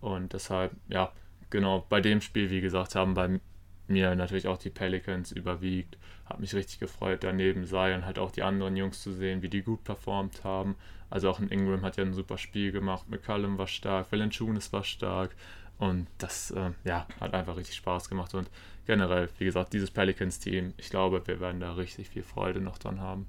Und deshalb, ja, genau, bei dem Spiel, wie gesagt, haben bei mir natürlich auch die Pelicans überwiegt. Hat mich richtig gefreut, daneben Zion halt auch die anderen Jungs zu sehen, wie die gut performt haben. Also auch ein Ingram hat ja ein super Spiel gemacht, McCallum war stark, Valanciunas war stark und das äh, ja, hat einfach richtig Spaß gemacht und generell, wie gesagt, dieses Pelicans-Team, ich glaube, wir werden da richtig viel Freude noch dran haben.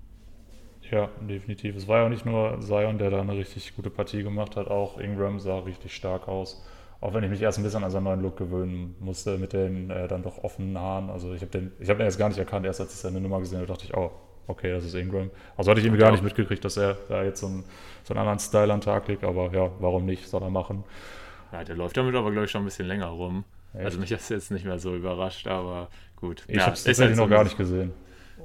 Ja, definitiv. Es war ja nicht nur Zion, der da eine richtig gute Partie gemacht hat, auch Ingram sah richtig stark aus. Auch wenn ich mich erst ein bisschen an seinen neuen Look gewöhnen musste mit den äh, dann doch offenen Haaren. Also ich habe den, ich habe den erst gar nicht erkannt, erst als ich seine Nummer gesehen habe, dachte ich, oh, okay, das ist Ingram. Also hatte ich irgendwie gar nicht mitgekriegt, dass er da jetzt so einen, so einen anderen Style an den Tag legt, aber ja, warum nicht, soll er machen. Ja, der läuft damit aber, glaube ich, schon ein bisschen länger rum. Echt? Also mich es jetzt nicht mehr so überrascht, aber gut. Ich ja, habe es tatsächlich halt noch so gar nicht gesehen.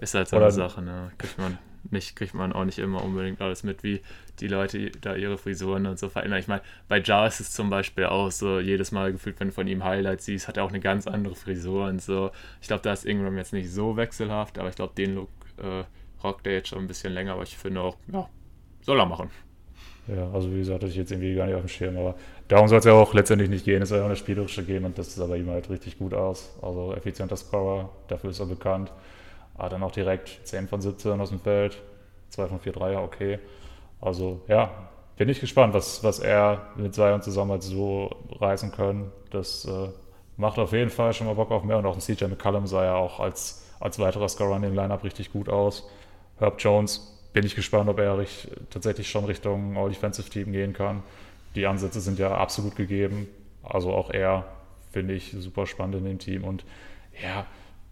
Ist halt so Oder eine Sache, ne? Kriegt man, nicht, kriegt man auch nicht immer unbedingt alles mit, wie die Leute da ihre Frisuren und so verändern. Ich meine, bei Jar ist es zum Beispiel auch so, jedes Mal gefühlt, wenn du von ihm Highlights siehst, hat er auch eine ganz andere Frisur und so. Ich glaube, da ist Ingram jetzt nicht so wechselhaft, aber ich glaube, den Look äh, rockt er jetzt schon ein bisschen länger, aber ich finde auch, ja, soll er machen. Ja, also wie gesagt, hatte ich jetzt irgendwie gar nicht auf dem Schirm, aber darum soll es ja auch letztendlich nicht gehen. Es soll ja auch eine spielerische gehen und das ist aber ihm halt richtig gut aus. Also effizienter Scorer, dafür ist er bekannt. Hat dann auch direkt 10 von 17 aus dem Feld, 2 von 4 Dreier, okay. Also ja, bin ich gespannt, was, was er mit Zion zusammen halt so reißen können. Das äh, macht auf jeden Fall schon mal Bock auf mehr und auch ein CJ McCallum sah ja auch als, als weiterer Scorer in dem Lineup richtig gut aus. Herb Jones bin ich gespannt, ob er tatsächlich schon Richtung All-Defensive-Team gehen kann. Die Ansätze sind ja absolut gegeben. Also auch er finde ich super spannend in dem Team. Und ja,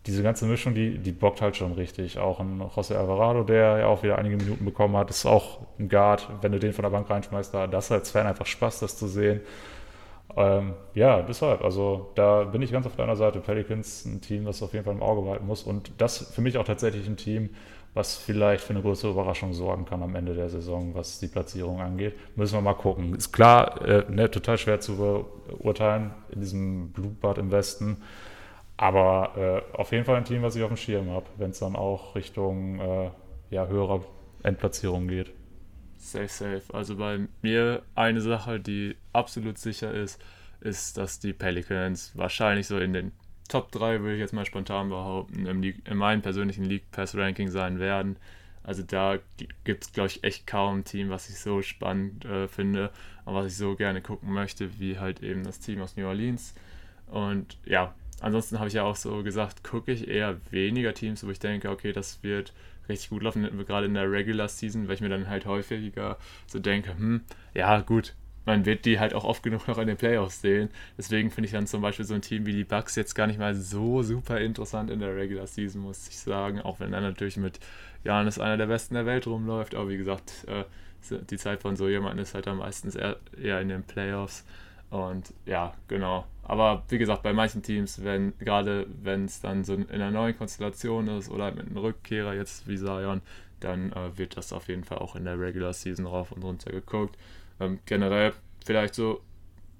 diese ganze Mischung, die, die bockt halt schon richtig. Auch ein José Alvarado, der ja auch wieder einige Minuten bekommen hat, ist auch ein Guard. Wenn du den von der Bank reinschmeißt, da das als Fan einfach Spaß, das zu sehen. Ähm, ja, deshalb, also da bin ich ganz auf deiner Seite. Pelicans, ein Team, das auf jeden Fall im Auge behalten muss. Und das für mich auch tatsächlich ein Team, was vielleicht für eine größere Überraschung sorgen kann am Ende der Saison, was die Platzierung angeht. Müssen wir mal gucken. Ist klar, äh, ne, total schwer zu beurteilen in diesem Blutbad im Westen. Aber äh, auf jeden Fall ein Team, was ich auf dem Schirm habe, wenn es dann auch Richtung äh, ja, höherer Endplatzierung geht. Safe, safe. Also bei mir eine Sache, die absolut sicher ist, ist, dass die Pelicans wahrscheinlich so in den Top 3, würde ich jetzt mal spontan behaupten, im League, in meinem persönlichen League Pass Ranking sein werden. Also da gibt es, glaube ich, echt kaum ein Team, was ich so spannend äh, finde und was ich so gerne gucken möchte, wie halt eben das Team aus New Orleans. Und ja, ansonsten habe ich ja auch so gesagt, gucke ich eher weniger Teams, wo ich denke, okay, das wird richtig gut laufen, gerade in der Regular Season, weil ich mir dann halt häufiger so denke, hm, ja gut, man wird die halt auch oft genug noch in den Playoffs sehen. Deswegen finde ich dann zum Beispiel so ein Team wie die Bucks jetzt gar nicht mal so super interessant in der Regular Season, muss ich sagen. Auch wenn er natürlich mit Janis einer der besten der Welt rumläuft. Aber wie gesagt, äh, die Zeit von so jemandem ist halt dann meistens eher in den Playoffs. Und ja, genau. Aber wie gesagt, bei manchen Teams, wenn gerade wenn es dann so in einer neuen Konstellation ist oder mit einem Rückkehrer jetzt wie Zion, dann äh, wird das auf jeden Fall auch in der Regular Season rauf und runter geguckt. Ähm, generell vielleicht so,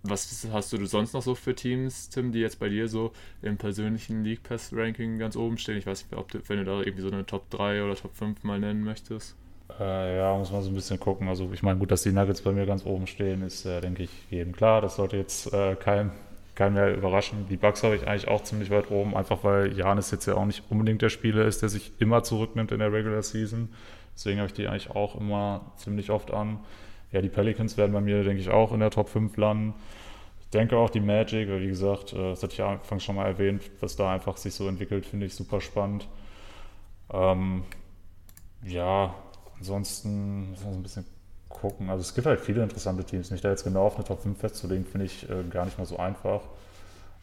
was hast du sonst noch so für Teams, Tim, die jetzt bei dir so im persönlichen League Pass Ranking ganz oben stehen? Ich weiß nicht, ob du, wenn du da irgendwie so eine Top 3 oder Top 5 mal nennen möchtest. Äh, ja, muss man so ein bisschen gucken. Also ich meine, gut, dass die Nuggets bei mir ganz oben stehen, ist, äh, denke ich, jedem klar. Das sollte jetzt äh, kein, kein mehr überraschen. Die Bugs habe ich eigentlich auch ziemlich weit oben, einfach weil Janis jetzt ja auch nicht unbedingt der Spieler ist, der sich immer zurücknimmt in der Regular Season. Deswegen habe ich die eigentlich auch immer ziemlich oft an. Ja, die Pelicans werden bei mir, denke ich, auch in der Top 5 landen. Ich denke auch die Magic, weil wie gesagt, äh, das hatte ich anfangs schon mal erwähnt, was da einfach sich so entwickelt, finde ich super spannend. Ähm, ja, ansonsten muss man so ein bisschen gucken. Also es gibt halt viele interessante Teams. Mich da jetzt genau auf eine Top 5 festzulegen, finde ich äh, gar nicht mal so einfach.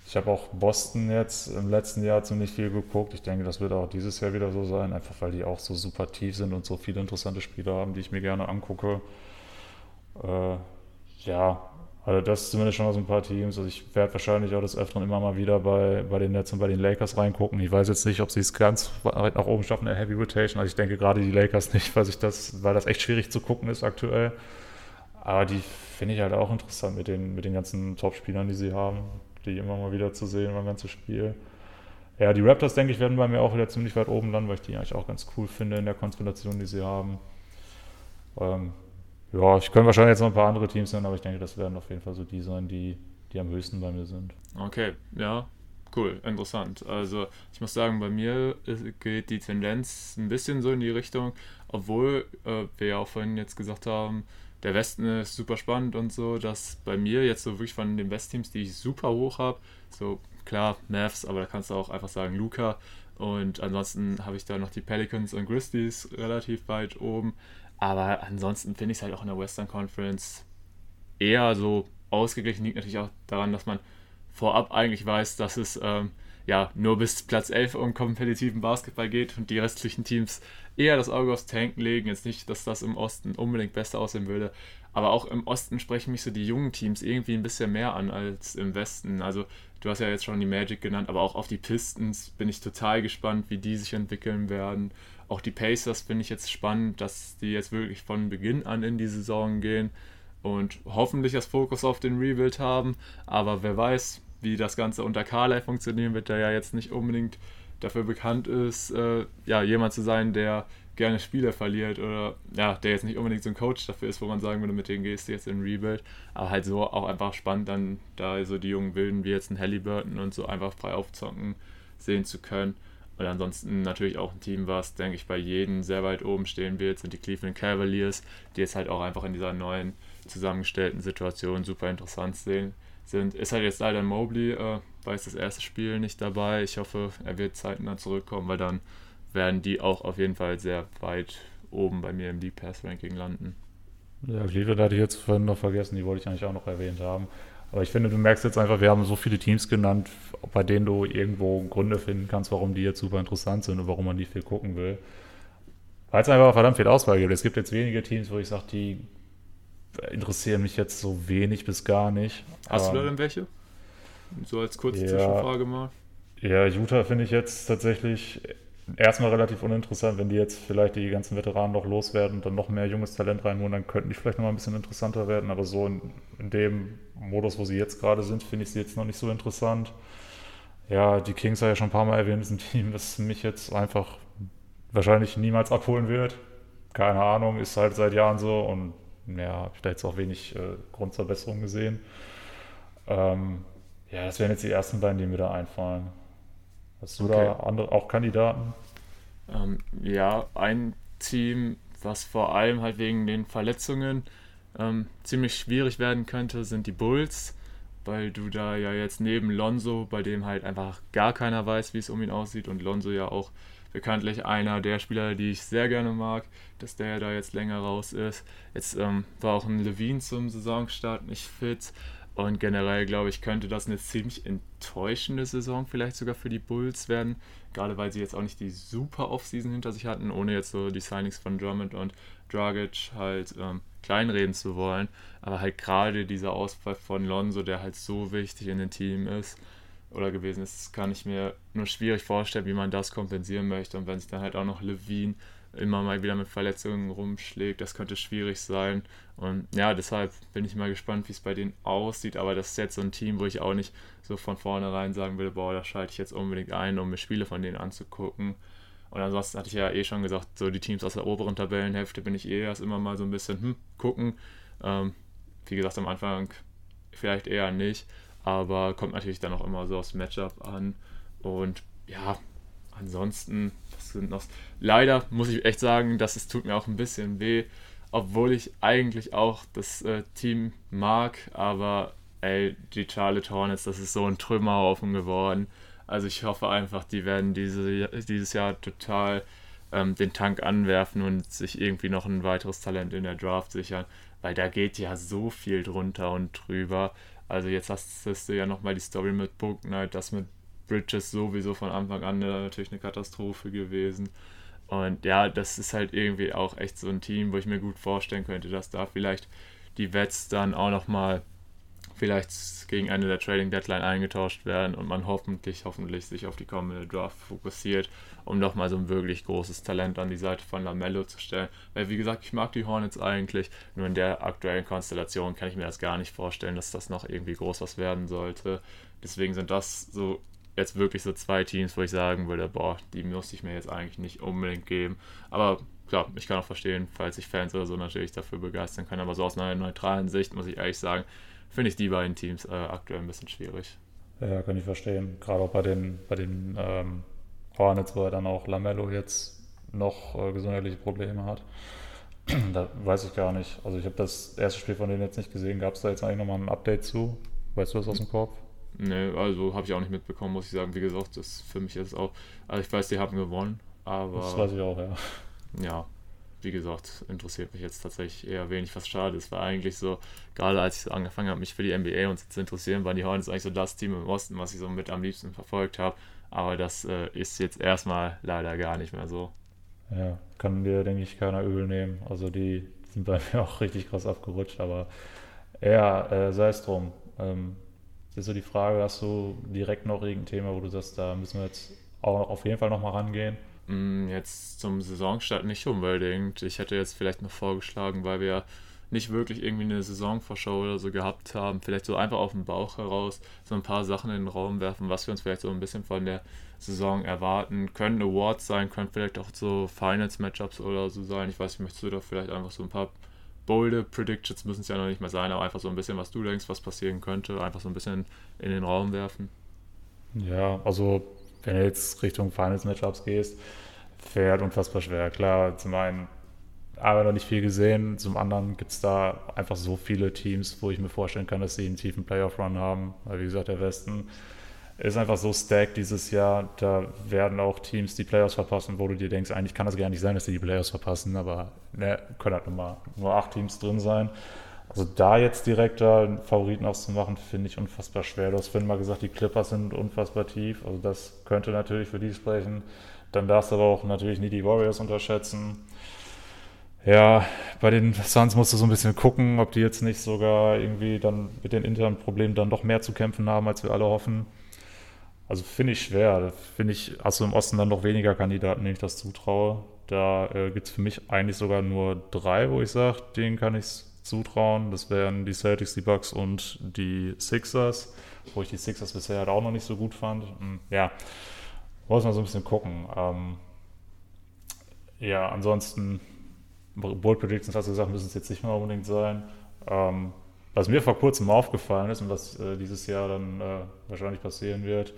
Ich habe auch Boston jetzt im letzten Jahr ziemlich viel geguckt. Ich denke, das wird auch dieses Jahr wieder so sein, einfach weil die auch so super tief sind und so viele interessante Spieler haben, die ich mir gerne angucke. Äh, ja, also das zumindest schon mal so ein paar Teams. Also ich werde wahrscheinlich auch des Öfteren immer mal wieder bei, bei den Nets und bei den Lakers reingucken. Ich weiß jetzt nicht, ob sie es ganz weit nach oben schaffen, eine Heavy Rotation. Also ich denke gerade die Lakers nicht, weil, ich das, weil das echt schwierig zu gucken ist aktuell. Aber die finde ich halt auch interessant mit den, mit den ganzen Top-Spielern, die sie haben die immer mal wieder zu sehen beim ganzen Spiel. Ja, die Raptors, denke ich, werden bei mir auch wieder ziemlich weit oben landen, weil ich die eigentlich auch ganz cool finde in der Konstellation, die sie haben. Ähm, ja, ich könnte wahrscheinlich jetzt noch ein paar andere Teams nennen, aber ich denke, das werden auf jeden Fall so die sein, die, die am höchsten bei mir sind. Okay, ja, cool, interessant. Also ich muss sagen, bei mir geht die Tendenz ein bisschen so in die Richtung, obwohl äh, wir ja auch vorhin jetzt gesagt haben, der Westen ist super spannend und so, dass bei mir jetzt so wirklich von den Westteams, die ich super hoch habe, so klar, Mavs, aber da kannst du auch einfach sagen Luca. Und ansonsten habe ich da noch die Pelicans und Grizzlies relativ weit oben. Aber ansonsten finde ich es halt auch in der Western Conference eher so ausgeglichen. Liegt natürlich auch daran, dass man vorab eigentlich weiß, dass es ähm, ja nur bis Platz 11 um kompetitiven Basketball geht und die restlichen Teams eher das Auge aufs Tanken legen. Jetzt nicht, dass das im Osten unbedingt besser aussehen würde, aber auch im Osten sprechen mich so die jungen Teams irgendwie ein bisschen mehr an als im Westen. Also du hast ja jetzt schon die Magic genannt, aber auch auf die Pistons bin ich total gespannt, wie die sich entwickeln werden. Auch die Pacers finde ich jetzt spannend, dass die jetzt wirklich von Beginn an in die Saison gehen und hoffentlich das Fokus auf den Rebuild haben. Aber wer weiß, wie das Ganze unter Carly funktionieren wird, der ja jetzt nicht unbedingt dafür bekannt ist, äh, ja, jemand zu sein, der gerne Spiele verliert oder ja, der jetzt nicht unbedingt so ein Coach dafür ist, wo man sagen würde, mit denen gehst du jetzt in Rebuild, aber halt so auch einfach spannend, dann da so die jungen Wilden wie jetzt ein Halliburton und so einfach frei aufzocken sehen zu können. Und ansonsten natürlich auch ein Team, was, denke ich, bei jedem sehr weit oben stehen wird, sind die Cleveland Cavaliers, die jetzt halt auch einfach in dieser neuen zusammengestellten Situation super interessant sehen, sind. Ist halt jetzt leider Mobley, äh, war das erste Spiel nicht dabei. Ich hoffe, er wird zeitnah zurückkommen, weil dann werden die auch auf jeden Fall sehr weit oben bei mir im League Pass Ranking landen. Ja, Cleveland hatte ich jetzt vorhin noch vergessen, die wollte ich eigentlich auch noch erwähnt haben. Aber ich finde, du merkst jetzt einfach, wir haben so viele Teams genannt, bei denen du irgendwo Gründe finden kannst, warum die jetzt super interessant sind und warum man die viel gucken will. Weil es einfach verdammt viel Auswahl gibt. Es gibt jetzt wenige Teams, wo ich sage, die interessieren mich jetzt so wenig bis gar nicht. Hast Aber, du da denn welche? So als kurze ja, Zwischenfrage mal. Ja, Utah finde ich jetzt tatsächlich erstmal relativ uninteressant. Wenn die jetzt vielleicht die ganzen Veteranen noch loswerden und dann noch mehr junges Talent reinholen, dann könnten die vielleicht nochmal ein bisschen interessanter werden. Aber so in, in dem Modus, wo sie jetzt gerade sind, finde ich sie jetzt noch nicht so interessant. Ja, die Kings habe ich ja schon ein paar Mal erwähnt, ist ein Team, das mich jetzt einfach wahrscheinlich niemals abholen wird. Keine Ahnung, ist halt seit Jahren so und ja, habe ich da jetzt auch wenig äh, Grundverbesserungen gesehen. Ähm, ja, das wären jetzt die ersten beiden, die mir da einfallen. Hast du okay. da andere, auch Kandidaten? Ähm, ja, ein Team, was vor allem halt wegen den Verletzungen ähm, ziemlich schwierig werden könnte, sind die Bulls, weil du da ja jetzt neben Lonzo, bei dem halt einfach gar keiner weiß, wie es um ihn aussieht und Lonzo ja auch bekanntlich einer der Spieler, die ich sehr gerne mag, dass der da jetzt länger raus ist. Jetzt ähm, war auch ein Levine zum Saisonstart nicht fit. Und generell glaube ich, könnte das eine ziemlich enttäuschende Saison vielleicht sogar für die Bulls werden. Gerade weil sie jetzt auch nicht die super Offseason hinter sich hatten, ohne jetzt so die Signings von Drummond und Dragic halt ähm, kleinreden zu wollen. Aber halt gerade dieser Ausfall von Lonzo, der halt so wichtig in dem Team ist oder gewesen ist, kann ich mir nur schwierig vorstellen, wie man das kompensieren möchte. Und wenn sich dann halt auch noch Levine immer mal wieder mit Verletzungen rumschlägt. Das könnte schwierig sein. Und ja, deshalb bin ich mal gespannt, wie es bei denen aussieht. Aber das ist jetzt so ein Team, wo ich auch nicht so von vornherein sagen würde, boah, da schalte ich jetzt unbedingt ein, um mir Spiele von denen anzugucken. Und ansonsten hatte ich ja eh schon gesagt, so die Teams aus der oberen Tabellenhälfte bin ich eh erst immer mal so ein bisschen hm, gucken. Ähm, wie gesagt, am Anfang vielleicht eher nicht, aber kommt natürlich dann auch immer so aufs Matchup an. Und ja, ansonsten, was sind noch? Leider muss ich echt sagen, dass es tut mir auch ein bisschen weh. obwohl ich eigentlich auch das äh, Team mag, aber ey, die Charlotte Hornets, das ist so ein Trümmerhaufen geworden. Also ich hoffe einfach, die werden diese, dieses Jahr total ähm, den Tank anwerfen und sich irgendwie noch ein weiteres Talent in der Draft sichern, weil da geht ja so viel drunter und drüber. Also jetzt hast, du ja nochmal die Story mit Book Knight, das mit Bridges sowieso von Anfang an natürlich eine Katastrophe gewesen. Und ja, das ist halt irgendwie auch echt so ein Team, wo ich mir gut vorstellen könnte, dass da vielleicht die Wets dann auch nochmal vielleicht gegen Ende der Trading Deadline eingetauscht werden und man hoffentlich, hoffentlich sich auf die kommende Draft fokussiert, um nochmal so ein wirklich großes Talent an die Seite von Lamello zu stellen. Weil wie gesagt, ich mag die Hornets eigentlich, nur in der aktuellen Konstellation kann ich mir das gar nicht vorstellen, dass das noch irgendwie groß was werden sollte. Deswegen sind das so jetzt wirklich so zwei Teams, wo ich sagen würde, boah, die muss ich mir jetzt eigentlich nicht unbedingt geben. Aber klar, ich kann auch verstehen, falls sich Fans oder so natürlich dafür begeistern können. Aber so aus einer neutralen Sicht muss ich ehrlich sagen, finde ich die beiden Teams äh, aktuell ein bisschen schwierig. Ja, kann ich verstehen. Gerade auch bei den, bei den ähm, Hornets, wo er dann auch Lamello jetzt noch äh, gesundheitliche Probleme hat. da weiß ich gar nicht. Also ich habe das erste Spiel von denen jetzt nicht gesehen. Gab es da jetzt eigentlich nochmal ein Update zu? Weißt du das aus dem Kopf? Ne, also habe ich auch nicht mitbekommen, muss ich sagen. Wie gesagt, das für mich ist auch. Also ich weiß, die haben gewonnen, aber. Das weiß ich auch, ja. Ja, wie gesagt, interessiert mich jetzt tatsächlich eher wenig, was schade ist. War eigentlich so, gerade als ich so angefangen habe, mich für die NBA und so zu interessieren, waren die Hornets eigentlich so das Team im Osten, was ich so mit am liebsten verfolgt habe. Aber das äh, ist jetzt erstmal leider gar nicht mehr so. Ja, kann dir, denke ich, keiner übel nehmen. Also die sind bei mir auch richtig krass abgerutscht, aber ja, äh, sei es drum. Ähm, ist so die Frage, hast du direkt noch irgendein Thema, wo du sagst, da müssen wir jetzt auch auf jeden Fall nochmal rangehen? Mm, jetzt zum Saisonstart nicht unbedingt. Ich hätte jetzt vielleicht noch vorgeschlagen, weil wir nicht wirklich irgendwie eine Saisonvorschau oder so gehabt haben, vielleicht so einfach auf dem Bauch heraus so ein paar Sachen in den Raum werfen, was wir uns vielleicht so ein bisschen von der Saison erwarten. Können Awards sein, können vielleicht auch so Finals-Matchups oder so sein. Ich weiß nicht, möchtest du da vielleicht einfach so ein paar bolde Predictions müssen es ja noch nicht mehr sein, aber einfach so ein bisschen, was du denkst, was passieren könnte, einfach so ein bisschen in den Raum werfen. Ja, also wenn du jetzt Richtung Finals-Matchups gehst, fährt unfassbar schwer. Klar, zum einen aber noch nicht viel gesehen, zum anderen gibt es da einfach so viele Teams, wo ich mir vorstellen kann, dass sie einen tiefen Playoff-Run haben. Weil wie gesagt, der Westen ist einfach so stacked dieses Jahr. Da werden auch Teams die Playoffs verpassen, wo du dir denkst, eigentlich kann das gar nicht sein, dass sie die Playoffs verpassen, aber ne, können halt nur, mal, nur acht Teams drin sein. Also da jetzt direkt da einen Favoriten auszumachen, finde ich unfassbar schwer. Du hast vorhin mal gesagt, die Clippers sind unfassbar tief. Also das könnte natürlich für die sprechen. Dann darfst du aber auch natürlich nie die Warriors unterschätzen. Ja, bei den Suns musst du so ein bisschen gucken, ob die jetzt nicht sogar irgendwie dann mit den internen Problemen dann doch mehr zu kämpfen haben, als wir alle hoffen. Also finde ich schwer. Finde ich, hast du im Osten dann noch weniger Kandidaten, denen ich das zutraue. Da äh, gibt es für mich eigentlich sogar nur drei, wo ich sage, denen kann ich es zutrauen. Das wären die Celtics, die Bucks und die Sixers, wo ich die Sixers bisher halt auch noch nicht so gut fand. Hm, ja, muss man so ein bisschen gucken. Ähm, ja, ansonsten, Bold Predictions, hast du gesagt, müssen es jetzt nicht mehr unbedingt sein. Ähm, was mir vor kurzem aufgefallen ist und was äh, dieses Jahr dann äh, wahrscheinlich passieren wird,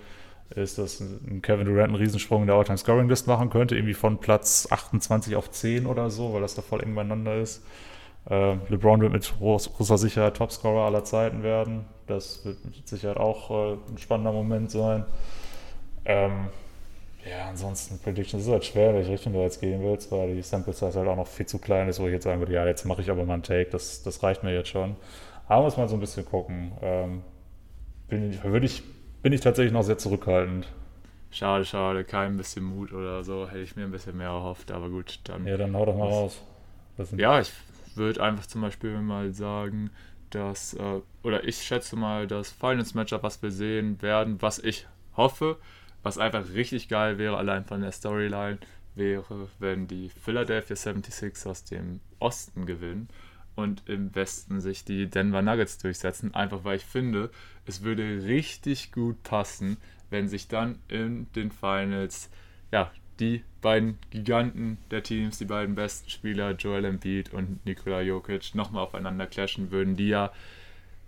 ist, dass ein Kevin Durant einen Riesensprung in der All-Time Scoring List machen könnte, irgendwie von Platz 28 auf 10 oder so, weil das da voll eng beieinander ist. Äh, LeBron wird mit großer Sicherheit Topscorer aller Zeiten werden. Das wird mit Sicherheit auch äh, ein spannender Moment sein. Ähm, ja, ansonsten Predictions ist halt schwer, welche Richtung du jetzt gehen willst, weil die Sample Size halt auch noch viel zu klein ist, wo ich jetzt sagen würde, ja, jetzt mache ich aber mal einen Take, das, das reicht mir jetzt schon. Aber muss mal so ein bisschen gucken. Ähm, bin, würde ich bin ich tatsächlich noch sehr zurückhaltend. Schade, schade, kein bisschen Mut oder so, hätte ich mir ein bisschen mehr erhofft, aber gut, dann. Ja, dann hau doch mal raus. Ja, ich würde einfach zum Beispiel mal sagen, dass, äh, oder ich schätze mal, das Finals Matchup, was wir sehen werden, was ich hoffe, was einfach richtig geil wäre, allein von der Storyline, wäre, wenn die Philadelphia 76 aus dem Osten gewinnen und im Westen sich die Denver Nuggets durchsetzen. Einfach weil ich finde, es würde richtig gut passen, wenn sich dann in den Finals ja, die beiden Giganten der Teams, die beiden besten Spieler, Joel Embiid und Nikola Jokic, nochmal aufeinander clashen würden, die ja,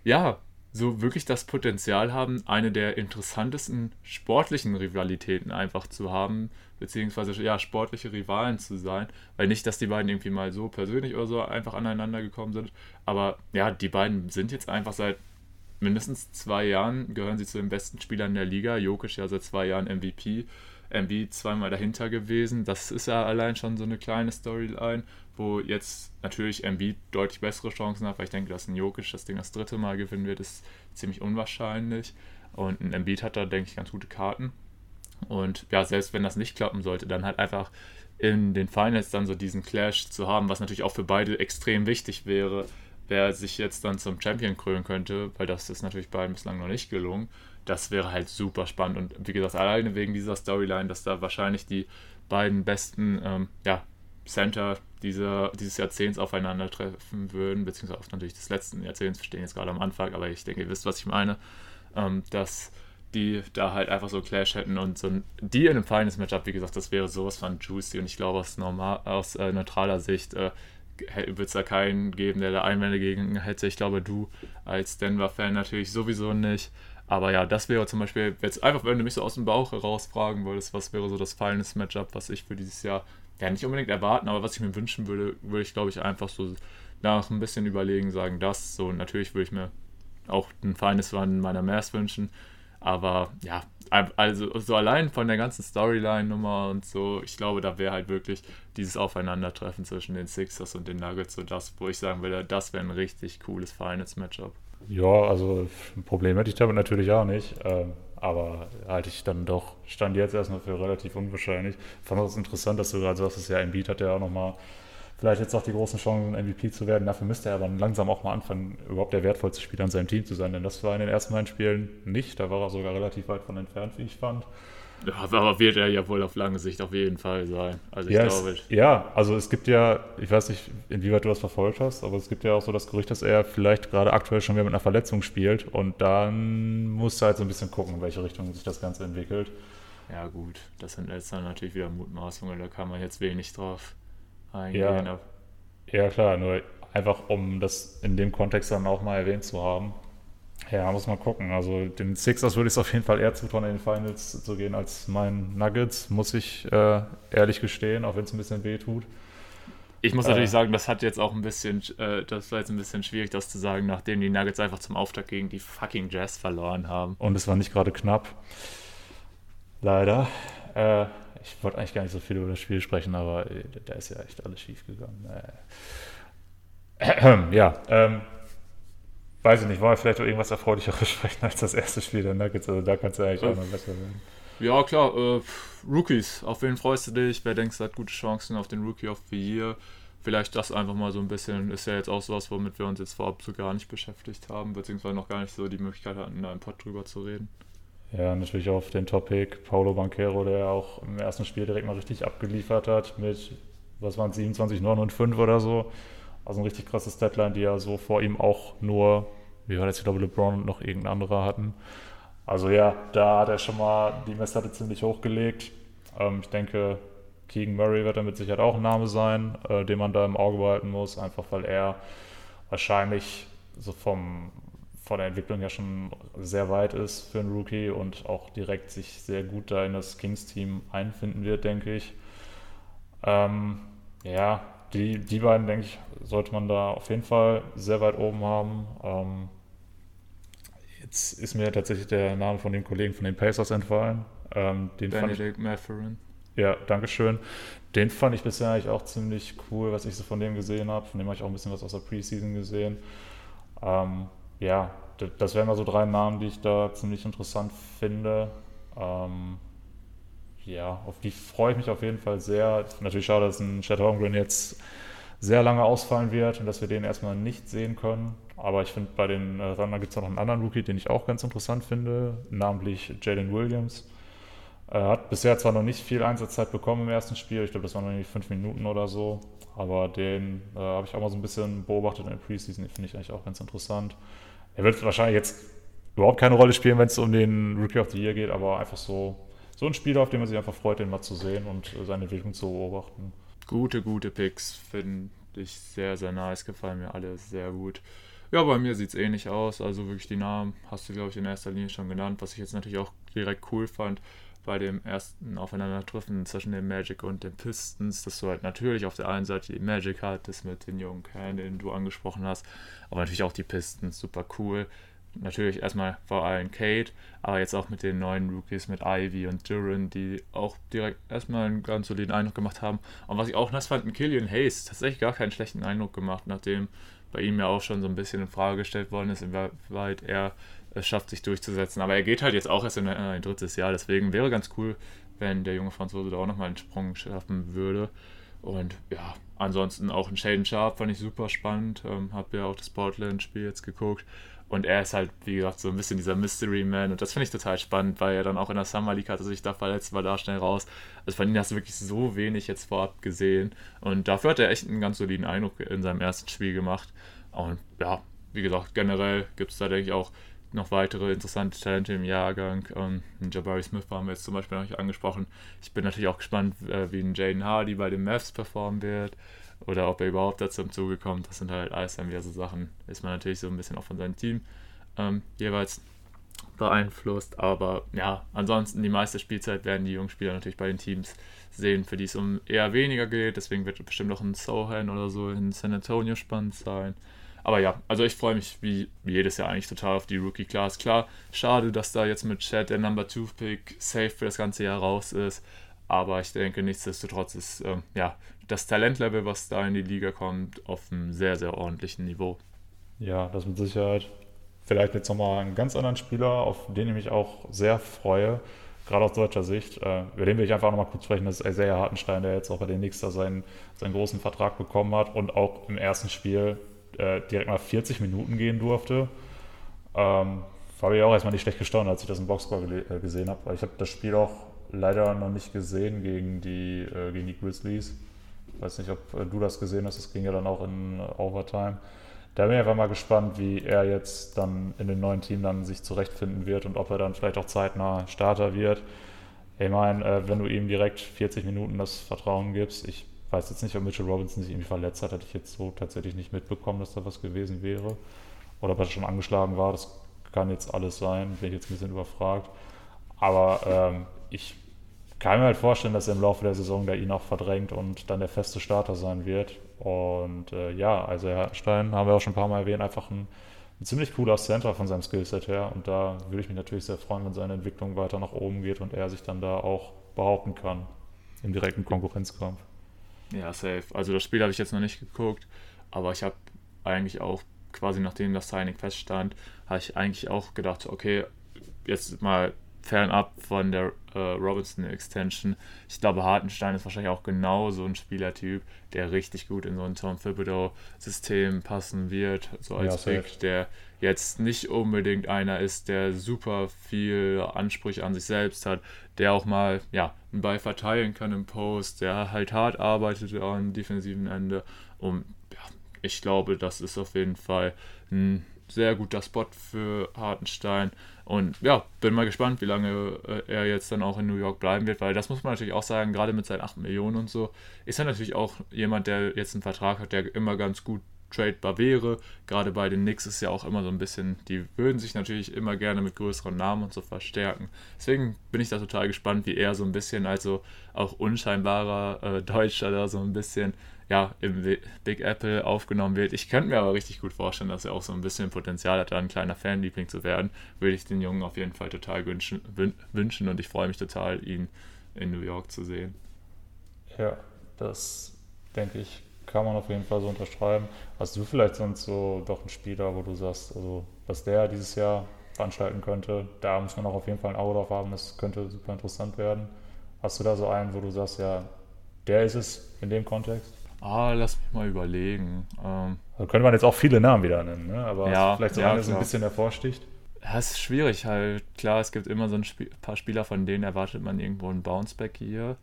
ja, so wirklich das Potenzial haben, eine der interessantesten sportlichen Rivalitäten einfach zu haben, beziehungsweise ja, sportliche Rivalen zu sein. Weil nicht, dass die beiden irgendwie mal so persönlich oder so einfach aneinander gekommen sind, aber ja, die beiden sind jetzt einfach seit mindestens zwei Jahren, gehören sie zu den besten Spielern der Liga. Jokic ja seit zwei Jahren MVP. MB zweimal dahinter gewesen. Das ist ja allein schon so eine kleine Storyline, wo jetzt natürlich MB deutlich bessere Chancen hat, weil ich denke, dass ein Jokic das Ding das dritte Mal gewinnen wird, ist ziemlich unwahrscheinlich. Und ein Embiid hat da, denke ich, ganz gute Karten. Und ja, selbst wenn das nicht klappen sollte, dann halt einfach in den Finals dann so diesen Clash zu haben, was natürlich auch für beide extrem wichtig wäre, wer sich jetzt dann zum Champion krönen könnte, weil das ist natürlich beiden bislang noch nicht gelungen das wäre halt super spannend. Und wie gesagt, alleine wegen dieser Storyline, dass da wahrscheinlich die beiden besten ähm, ja, Center dieser, dieses Jahrzehnts aufeinandertreffen würden, beziehungsweise auch natürlich des letzten Jahrzehnts, wir stehen jetzt gerade am Anfang, aber ich denke, ihr wisst, was ich meine, ähm, dass die da halt einfach so Clash hätten und so ein, die in einem Finals Matchup, wie gesagt, das wäre sowas von juicy und ich glaube aus, normal, aus äh, neutraler Sicht äh, wird es da keinen geben, der da Einwände gegen hätte. Ich glaube, du als Denver-Fan natürlich sowieso nicht. Aber ja, das wäre zum Beispiel, jetzt einfach, wenn du mich so aus dem Bauch heraus fragen würdest, was wäre so das fallendes Matchup, was ich für dieses Jahr, ja nicht unbedingt erwarten, aber was ich mir wünschen würde, würde ich glaube ich einfach so nach ein bisschen überlegen sagen, das. So, natürlich würde ich mir auch ein feines Run meiner Mavs wünschen. Aber ja, also so allein von der ganzen Storyline-Nummer und so, ich glaube, da wäre halt wirklich dieses Aufeinandertreffen zwischen den Sixers und den Nuggets so das, wo ich sagen würde, das wäre ein richtig cooles Finals-Matchup. Ja, also ein Problem hätte ich damit natürlich auch nicht. Ähm, aber halte ich dann doch, stand jetzt erstmal für relativ unwahrscheinlich. Ich fand es interessant, dass du gerade sagst, dass ja Embiid hat ja auch nochmal vielleicht jetzt auch die großen Chancen, MVP zu werden. Dafür müsste er aber langsam auch mal anfangen, überhaupt der wertvollste Spieler in seinem Team zu sein. Denn das war in den ersten beiden Spielen nicht. Da war er sogar relativ weit von entfernt, wie ich fand. Ja, aber wird er ja wohl auf lange Sicht auf jeden Fall sein. Also ich ja, glaube. Es, ja, also es gibt ja, ich weiß nicht, inwieweit du das verfolgt hast, aber es gibt ja auch so das Gerücht, dass er vielleicht gerade aktuell schon wieder mit einer Verletzung spielt und dann musst du halt so ein bisschen gucken, in welche Richtung sich das Ganze entwickelt. Ja, gut, das sind jetzt dann natürlich wieder Mutmaßungen, da kann man jetzt wenig drauf eingehen. Ja, ja klar, nur einfach um das in dem Kontext dann auch mal erwähnt zu haben. Ja, muss man gucken. Also den Sixers würde ich es auf jeden Fall eher zutrauen, in den Finals zu gehen als meinen Nuggets, muss ich äh, ehrlich gestehen, auch wenn es ein bisschen weh tut. Ich muss natürlich äh, sagen, das hat jetzt auch ein bisschen, äh, das war jetzt ein bisschen schwierig, das zu sagen, nachdem die Nuggets einfach zum Auftakt gegen die fucking Jazz verloren haben. Und es war nicht gerade knapp. Leider. Äh, ich wollte eigentlich gar nicht so viel über das Spiel sprechen, aber äh, da ist ja echt alles schief gegangen. Äh, ja, ähm, weiß ich nicht, wollen wir vielleicht auch irgendwas Erfreulicheres sprechen als das erste Spiel der Nuggets? Also da kannst du eigentlich auch noch besser werden. Ja, klar, äh, Rookies, auf wen freust du dich? Wer denkst, hat gute Chancen auf den Rookie of the Year? Vielleicht das einfach mal so ein bisschen, ist ja jetzt auch sowas, womit wir uns jetzt vorab so gar nicht beschäftigt haben, beziehungsweise noch gar nicht so die Möglichkeit hatten, da im Pod drüber zu reden. Ja, natürlich auf den Topic Paulo Banquero, der auch im ersten Spiel direkt mal richtig abgeliefert hat mit, was waren es, 27, 9 und 5 oder so. Also ein richtig krasses Deadline, die ja so vor ihm auch nur, wie war das, ich glaube, LeBron und noch irgendein anderer hatten. Also ja, da hat er schon mal die Messlatte ziemlich hochgelegt. Ähm, ich denke, Keegan Murray wird damit Sicherheit auch ein Name sein, äh, den man da im Auge behalten muss, einfach weil er wahrscheinlich so vom, von der Entwicklung ja schon sehr weit ist für einen Rookie und auch direkt sich sehr gut da in das Kings-Team einfinden wird, denke ich. Ähm, ja, die, die beiden, denke ich, sollte man da auf jeden Fall sehr weit oben haben. Ähm, jetzt ist mir tatsächlich der Name von dem Kollegen von den Pacers entfallen. Ähm, den Benedict Matherin. Ja, danke schön. Den fand ich bisher eigentlich auch ziemlich cool, was ich so von dem gesehen habe. Von dem habe ich auch ein bisschen was aus der Preseason gesehen. Ähm, ja, das wären mal so drei Namen, die ich da ziemlich interessant finde. Ähm, ja, auf die freue ich mich auf jeden Fall sehr. Natürlich schade, dass ein Chad Holmgren jetzt sehr lange ausfallen wird und dass wir den erstmal nicht sehen können. Aber ich finde, bei den äh, Thunder gibt es noch einen anderen Rookie, den ich auch ganz interessant finde, namentlich Jalen Williams. Er hat bisher zwar noch nicht viel Einsatzzeit bekommen im ersten Spiel, ich glaube, das waren nur fünf Minuten oder so, aber den äh, habe ich auch mal so ein bisschen beobachtet in der Preseason, den finde ich eigentlich auch ganz interessant. Er wird wahrscheinlich jetzt überhaupt keine Rolle spielen, wenn es um den Rookie of the Year geht, aber einfach so so ein Spieler, auf den man sich einfach freut, den mal zu sehen und äh, seine Entwicklung zu beobachten. Gute, gute Picks, finde ich sehr, sehr nice, gefallen mir alle sehr gut. Ja, bei mir sieht es ähnlich aus. Also wirklich die Namen hast du, glaube ich, in erster Linie schon genannt, was ich jetzt natürlich auch direkt cool fand bei dem ersten Aufeinandertreffen zwischen dem Magic und den Pistons, dass du halt natürlich auf der einen Seite die Magic hattest mit den jungen Kerlen, den du angesprochen hast, aber natürlich auch die Pistons, super cool. Natürlich erstmal vor allem Kate, aber jetzt auch mit den neuen Rookies, mit Ivy und Duran, die auch direkt erstmal einen ganz soliden Eindruck gemacht haben. Und was ich auch nass fand, Killian Hayes tatsächlich gar keinen schlechten Eindruck gemacht, nachdem bei ihm ja auch schon so ein bisschen in Frage gestellt worden ist, inwieweit er es schafft, sich durchzusetzen. Aber er geht halt jetzt auch erst in ein drittes Jahr, deswegen wäre ganz cool, wenn der junge Franzose da auch nochmal einen Sprung schaffen würde. Und ja, ansonsten auch ein Shaden Sharp fand ich super spannend. Ähm, hab ja auch das Portland-Spiel jetzt geguckt. Und er ist halt, wie gesagt, so ein bisschen dieser Mystery Man. Und das finde ich total spannend, weil er dann auch in der Summer League hatte sich da verletzt, war da schnell raus. Also von ihm hast du wirklich so wenig jetzt vorab gesehen. Und dafür hat er echt einen ganz soliden Eindruck in seinem ersten Spiel gemacht. Und ja, wie gesagt, generell gibt es da, denke ich, auch noch weitere interessante Talente im Jahrgang. Ähm, Jabari Smith haben wir jetzt zum Beispiel noch nicht angesprochen. Ich bin natürlich auch gespannt, äh, wie ein Jaden Hardy bei den Mavs performen wird oder ob er überhaupt dazu im Zuge kommt. Das sind halt alles dann wieder so Sachen. Ist man natürlich so ein bisschen auch von seinem Team ähm, jeweils beeinflusst. Aber ja, ansonsten die meiste Spielzeit werden die jungen Spieler natürlich bei den Teams sehen, für die es um eher weniger geht. Deswegen wird bestimmt auch ein Sohan oder so in San Antonio spannend sein. Aber ja, also ich freue mich wie, jedes Jahr eigentlich total auf die Rookie Class. Klar, schade, dass da jetzt mit Chad der Number 2 Pick safe für das ganze Jahr raus ist. Aber ich denke, nichtsdestotrotz ist ähm, ja, das Talentlevel, was da in die Liga kommt, auf einem sehr, sehr ordentlichen Niveau. Ja, das mit Sicherheit. Vielleicht jetzt nochmal einen ganz anderen Spieler, auf den ich mich auch sehr freue, gerade aus deutscher Sicht. Äh, über den will ich einfach nochmal kurz sprechen. Das ist Isaiah Hartenstein, der jetzt auch bei den Knicks da seinen, seinen großen Vertrag bekommen hat und auch im ersten Spiel äh, direkt mal 40 Minuten gehen durfte. Ähm, habe ich auch erstmal nicht schlecht gestaunt, als ich das im Boxscore äh, gesehen habe. Ich habe das Spiel auch leider noch nicht gesehen gegen die, äh, gegen die Grizzlies. Ich weiß nicht, ob äh, du das gesehen hast, das ging ja dann auch in Overtime. Da bin ich einfach mal gespannt, wie er jetzt dann in dem neuen Team dann sich zurechtfinden wird und ob er dann vielleicht auch zeitnah Starter wird. Ich meine, äh, wenn du ihm direkt 40 Minuten das Vertrauen gibst, ich weiß jetzt nicht, ob Mitchell Robinson sich irgendwie verletzt hat, hatte ich jetzt so tatsächlich nicht mitbekommen, dass da was gewesen wäre. Oder ob er schon angeschlagen war, das kann jetzt alles sein, bin ich jetzt ein bisschen überfragt. Aber ähm, ich kann mir halt vorstellen, dass er im Laufe der Saison da ihn auch verdrängt und dann der feste Starter sein wird. Und äh, ja, also Herr Stein haben wir auch schon ein paar Mal erwähnt, einfach ein, ein ziemlich cooler Center von seinem Skillset her. Und da würde ich mich natürlich sehr freuen, wenn seine Entwicklung weiter nach oben geht und er sich dann da auch behaupten kann im direkten Konkurrenzkampf. Ja, safe. Also das Spiel habe ich jetzt noch nicht geguckt, aber ich habe eigentlich auch quasi nachdem das Signing feststand, habe ich eigentlich auch gedacht, okay, jetzt mal fernab von der äh, Robinson Extension. Ich glaube, Hartenstein ist wahrscheinlich auch genau so ein Spielertyp, der richtig gut in so ein Tom Thibodeau-System passen wird. So als ja, Big, der jetzt nicht unbedingt einer ist, der super viel Ansprüche an sich selbst hat, der auch mal ja, einen Ball verteilen kann im Post, der halt hart arbeitet am defensiven Ende. Und ja, ich glaube, das ist auf jeden Fall ein sehr guter Spot für Hartenstein. Und ja, bin mal gespannt, wie lange äh, er jetzt dann auch in New York bleiben wird, weil das muss man natürlich auch sagen, gerade mit seinen 8 Millionen und so, ist er natürlich auch jemand, der jetzt einen Vertrag hat, der immer ganz gut tradebar wäre. Gerade bei den Knicks ist ja auch immer so ein bisschen, die würden sich natürlich immer gerne mit größeren Namen und so verstärken. Deswegen bin ich da total gespannt, wie er so ein bisschen, also auch unscheinbarer äh, Deutscher da so ein bisschen ja, im Big Apple aufgenommen wird. Ich könnte mir aber richtig gut vorstellen, dass er auch so ein bisschen Potenzial hat, da ein kleiner Fanliebling zu werden. Würde ich den Jungen auf jeden Fall total wünschen, wünschen und ich freue mich total, ihn in New York zu sehen. Ja, das denke ich, kann man auf jeden Fall so unterschreiben. Hast du vielleicht sonst so doch einen Spieler, wo du sagst, also was der dieses Jahr veranstalten könnte, da muss man auch auf jeden Fall ein Auge drauf haben, das könnte super interessant werden. Hast du da so einen, wo du sagst, ja, der ist es in dem Kontext? Ah, lass mich mal überlegen. Ähm, da könnte man jetzt auch viele Namen wieder nennen, ne? aber ja, vielleicht so ja, einer so ein bisschen hervorsticht. Ja, es ist schwierig halt. Klar, es gibt immer so ein Sp paar Spieler, von denen erwartet man irgendwo einen Bounceback hier,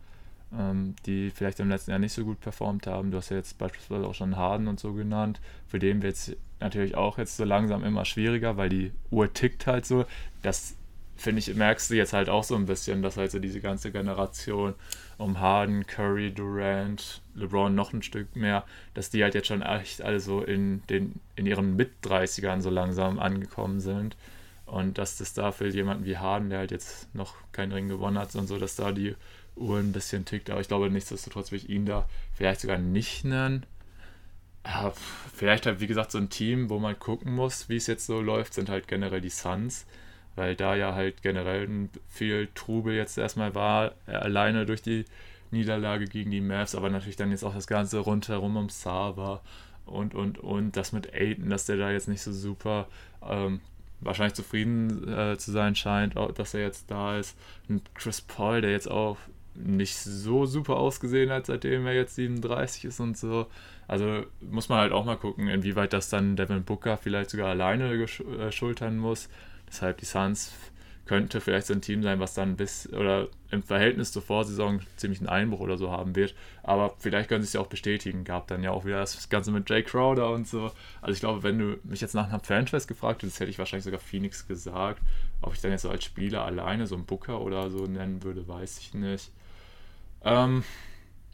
ähm, die vielleicht im letzten Jahr nicht so gut performt haben. Du hast ja jetzt beispielsweise auch schon Harden und so genannt. Für den wird es natürlich auch jetzt so langsam immer schwieriger, weil die Uhr tickt halt so. Das finde ich, merkst du jetzt halt auch so ein bisschen, dass halt so diese ganze Generation um Harden, Curry, Durant, LeBron noch ein Stück mehr, dass die halt jetzt schon echt alle so in, den, in ihren Mit-30ern so langsam angekommen sind. Und dass das da für jemanden wie Harden, der halt jetzt noch keinen Ring gewonnen hat und so, dass da die Uhr ein bisschen tickt. Aber ich glaube, nichtsdestotrotz will ich ihn da vielleicht sogar nicht nennen. Ja, vielleicht halt, wie gesagt, so ein Team, wo man gucken muss, wie es jetzt so läuft, sind halt generell die Suns weil da ja halt generell viel Trubel jetzt erstmal war, äh, alleine durch die Niederlage gegen die Mavs, aber natürlich dann jetzt auch das Ganze rundherum um Sava und, und, und das mit Aiden, dass der da jetzt nicht so super ähm, wahrscheinlich zufrieden äh, zu sein scheint, dass er jetzt da ist. Und Chris Paul, der jetzt auch nicht so super ausgesehen hat, seitdem er jetzt 37 ist und so. Also muss man halt auch mal gucken, inwieweit das dann Devin Booker vielleicht sogar alleine äh, schultern muss. Deshalb die Suns könnte vielleicht so ein Team sein, was dann bis oder im Verhältnis zur Vorsaison ziemlich einen Einbruch oder so haben wird. Aber vielleicht können sie es ja auch bestätigen. Gab dann ja auch wieder das Ganze mit Jay Crowder und so. Also ich glaube, wenn du mich jetzt nach einem Franchise gefragt hättest, hätte ich wahrscheinlich sogar Phoenix gesagt. Ob ich dann jetzt so als Spieler alleine so einen Booker oder so nennen würde, weiß ich nicht. Ähm,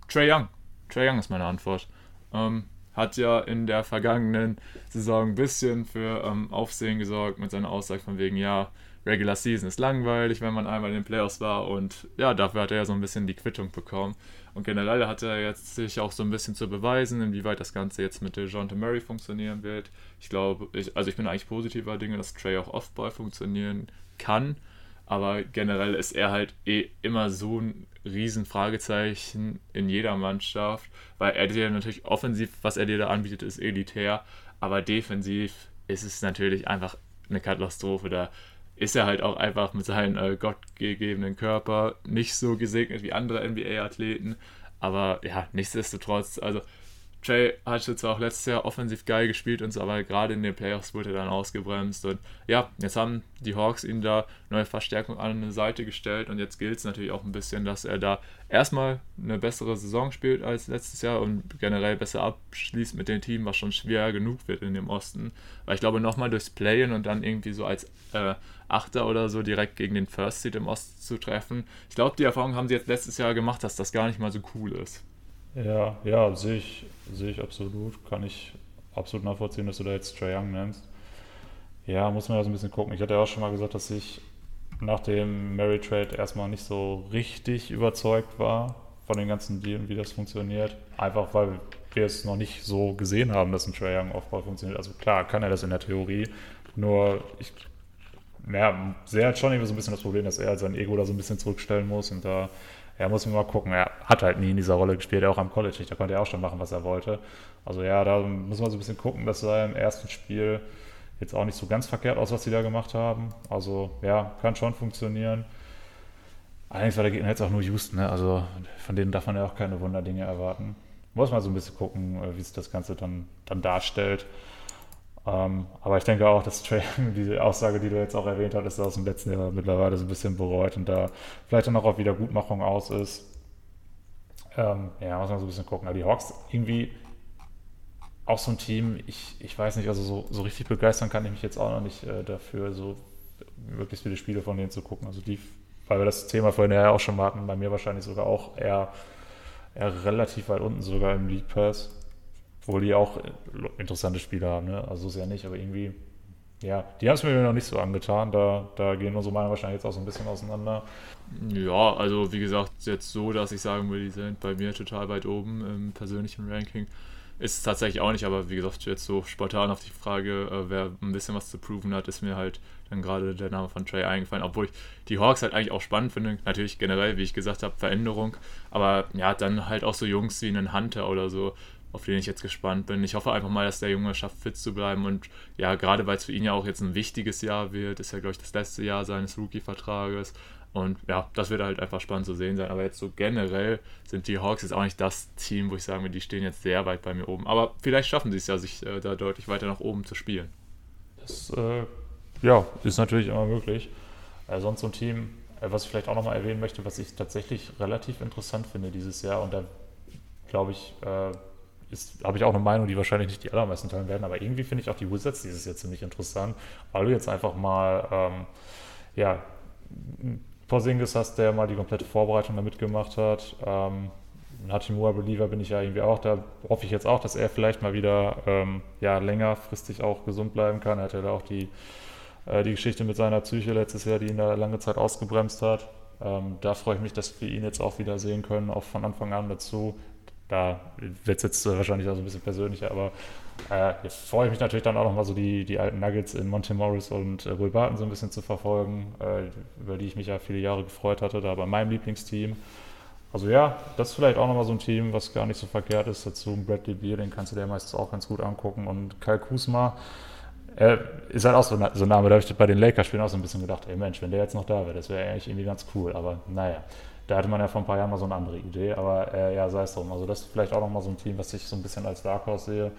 Trey Young. Trey Young ist meine Antwort. Ähm, hat ja in der vergangenen Saison ein bisschen für ähm, Aufsehen gesorgt mit seiner Aussage von wegen, ja, Regular Season ist langweilig, wenn man einmal in den Playoffs war und ja, dafür hat er ja so ein bisschen die Quittung bekommen. Und generell hat er jetzt sich auch so ein bisschen zu beweisen, inwieweit das Ganze jetzt mit DeJounte Murray funktionieren wird. Ich glaube, ich, also ich bin eigentlich positiver Dinge, dass Trey auch Offball funktionieren kann, aber generell ist er halt eh immer so ein Riesenfragezeichen in jeder Mannschaft, weil er dir natürlich offensiv, was er dir da anbietet, ist elitär, aber defensiv ist es natürlich einfach eine Katastrophe. Da ist er halt auch einfach mit seinem äh, gottgegebenen Körper nicht so gesegnet wie andere NBA-Athleten. Aber ja, nichtsdestotrotz, also Jay hatte zwar auch letztes Jahr offensiv geil gespielt und so, aber gerade in den Playoffs wurde er dann ausgebremst. Und ja, jetzt haben die Hawks ihm da neue Verstärkung an eine Seite gestellt und jetzt gilt es natürlich auch ein bisschen, dass er da erstmal eine bessere Saison spielt als letztes Jahr und generell besser abschließt mit dem Team, was schon schwer genug wird in dem Osten. Weil ich glaube, nochmal durchs Playen und dann irgendwie so als äh, Achter oder so direkt gegen den First Seed im Osten zu treffen, ich glaube, die Erfahrung haben sie jetzt letztes Jahr gemacht, dass das gar nicht mal so cool ist. Ja, ja, sehe ich, sehe ich absolut. Kann ich absolut nachvollziehen, dass du da jetzt Trae Young nennst. Ja, muss man ja so ein bisschen gucken. Ich hatte ja auch schon mal gesagt, dass ich nach dem Mary Trade erstmal nicht so richtig überzeugt war von den ganzen Deal und wie das funktioniert. Einfach weil wir es noch nicht so gesehen haben, dass ein Trae Young Aufbau funktioniert. Also klar, kann er das in der Theorie. Nur ich ja, sehe halt schon irgendwie so ein bisschen das Problem, dass er halt sein Ego da so ein bisschen zurückstellen muss und da ja, muss man mal gucken. Er hat halt nie in dieser Rolle gespielt, auch am College nicht. Da konnte er auch schon machen, was er wollte. Also ja, da muss man so ein bisschen gucken, dass er im ersten Spiel jetzt auch nicht so ganz verkehrt aus, was sie da gemacht haben. Also ja, kann schon funktionieren. Allerdings war der Gegner jetzt auch nur Houston, ne? also von denen darf man ja auch keine Wunderdinge erwarten. Muss man so ein bisschen gucken, äh, wie sich das Ganze dann, dann darstellt. Ähm, aber ich denke auch, dass Trey, diese Aussage, die du jetzt auch erwähnt hast, ist aus dem letzten Jahr mittlerweile so ein bisschen bereut und da vielleicht dann auch auf Wiedergutmachung aus ist. Ähm, ja, muss man so ein bisschen gucken. Aber die Hawks irgendwie auch so ein Team, ich, ich weiß nicht, also so, so richtig begeistern kann ich mich jetzt auch noch nicht äh, dafür, so möglichst viele Spiele von denen zu gucken. Also die, weil wir das Thema vorhin ja auch schon hatten, bei mir wahrscheinlich sogar auch eher, eher relativ weit unten sogar im League Pass. Obwohl die auch interessante Spiele haben, ne? Also ist ja nicht, aber irgendwie, ja, die haben es mir noch nicht so angetan. Da, da gehen unsere Meinungen wahrscheinlich jetzt auch so ein bisschen auseinander. Ja, also wie gesagt, jetzt so, dass ich sagen würde, die sind bei mir total weit oben im persönlichen Ranking. Ist es tatsächlich auch nicht, aber wie gesagt, jetzt so spontan auf die Frage, äh, wer ein bisschen was zu proven hat, ist mir halt dann gerade der Name von Trey eingefallen, obwohl ich die Hawks halt eigentlich auch spannend finde. Natürlich generell, wie ich gesagt habe, Veränderung, aber ja, dann halt auch so Jungs wie einen Hunter oder so, auf den ich jetzt gespannt bin. Ich hoffe einfach mal, dass der Junge schafft, fit zu bleiben. Und ja, gerade weil es für ihn ja auch jetzt ein wichtiges Jahr wird, ist ja, glaube ich, das letzte Jahr seines Rookie-Vertrages. Und ja, das wird halt einfach spannend zu sehen sein. Aber jetzt so generell sind die Hawks jetzt auch nicht das Team, wo ich sage, die stehen jetzt sehr weit bei mir oben. Aber vielleicht schaffen sie es ja, sich äh, da deutlich weiter nach oben zu spielen. Das äh, ja, ist natürlich immer möglich. Äh, sonst so ein Team, äh, was ich vielleicht auch nochmal erwähnen möchte, was ich tatsächlich relativ interessant finde dieses Jahr. Und da glaube ich, äh, habe ich auch eine Meinung, die wahrscheinlich nicht die allermeisten teilen werden, aber irgendwie finde ich auch die Wizards dieses Jahr ziemlich interessant, weil du jetzt einfach mal, ähm, ja, Porzingis hast, der mal die komplette Vorbereitung damit gemacht hat. Ähm, Hachimura Believer bin ich ja irgendwie auch. Da hoffe ich jetzt auch, dass er vielleicht mal wieder ähm, ja, längerfristig auch gesund bleiben kann. Er hat ja da auch die, äh, die Geschichte mit seiner Psyche letztes Jahr, die ihn da lange Zeit ausgebremst hat. Ähm, da freue ich mich, dass wir ihn jetzt auch wieder sehen können, auch von Anfang an dazu. Da wird es jetzt wahrscheinlich auch so ein bisschen persönlicher, aber äh, jetzt freue ich mich natürlich dann auch nochmal so die, die alten Nuggets in Monte Morris und äh, Will Barton so ein bisschen zu verfolgen, äh, über die ich mich ja viele Jahre gefreut hatte, da bei meinem Lieblingsteam. Also ja, das ist vielleicht auch nochmal so ein Team, was gar nicht so verkehrt ist. Dazu Bradley Beer, den kannst du dir meistens auch ganz gut angucken. Und Kyle Kuzma äh, ist halt auch so, so ein Name, da habe ich bei den Lakers-Spielen auch so ein bisschen gedacht, ey Mensch, wenn der jetzt noch da wäre, das wäre eigentlich irgendwie ganz cool. Aber naja, da hatte man ja vor ein paar Jahren mal so eine andere Idee. Aber äh, ja, sei es drum. Also das ist vielleicht auch nochmal so ein Team, was ich so ein bisschen als Dark Horse sehe.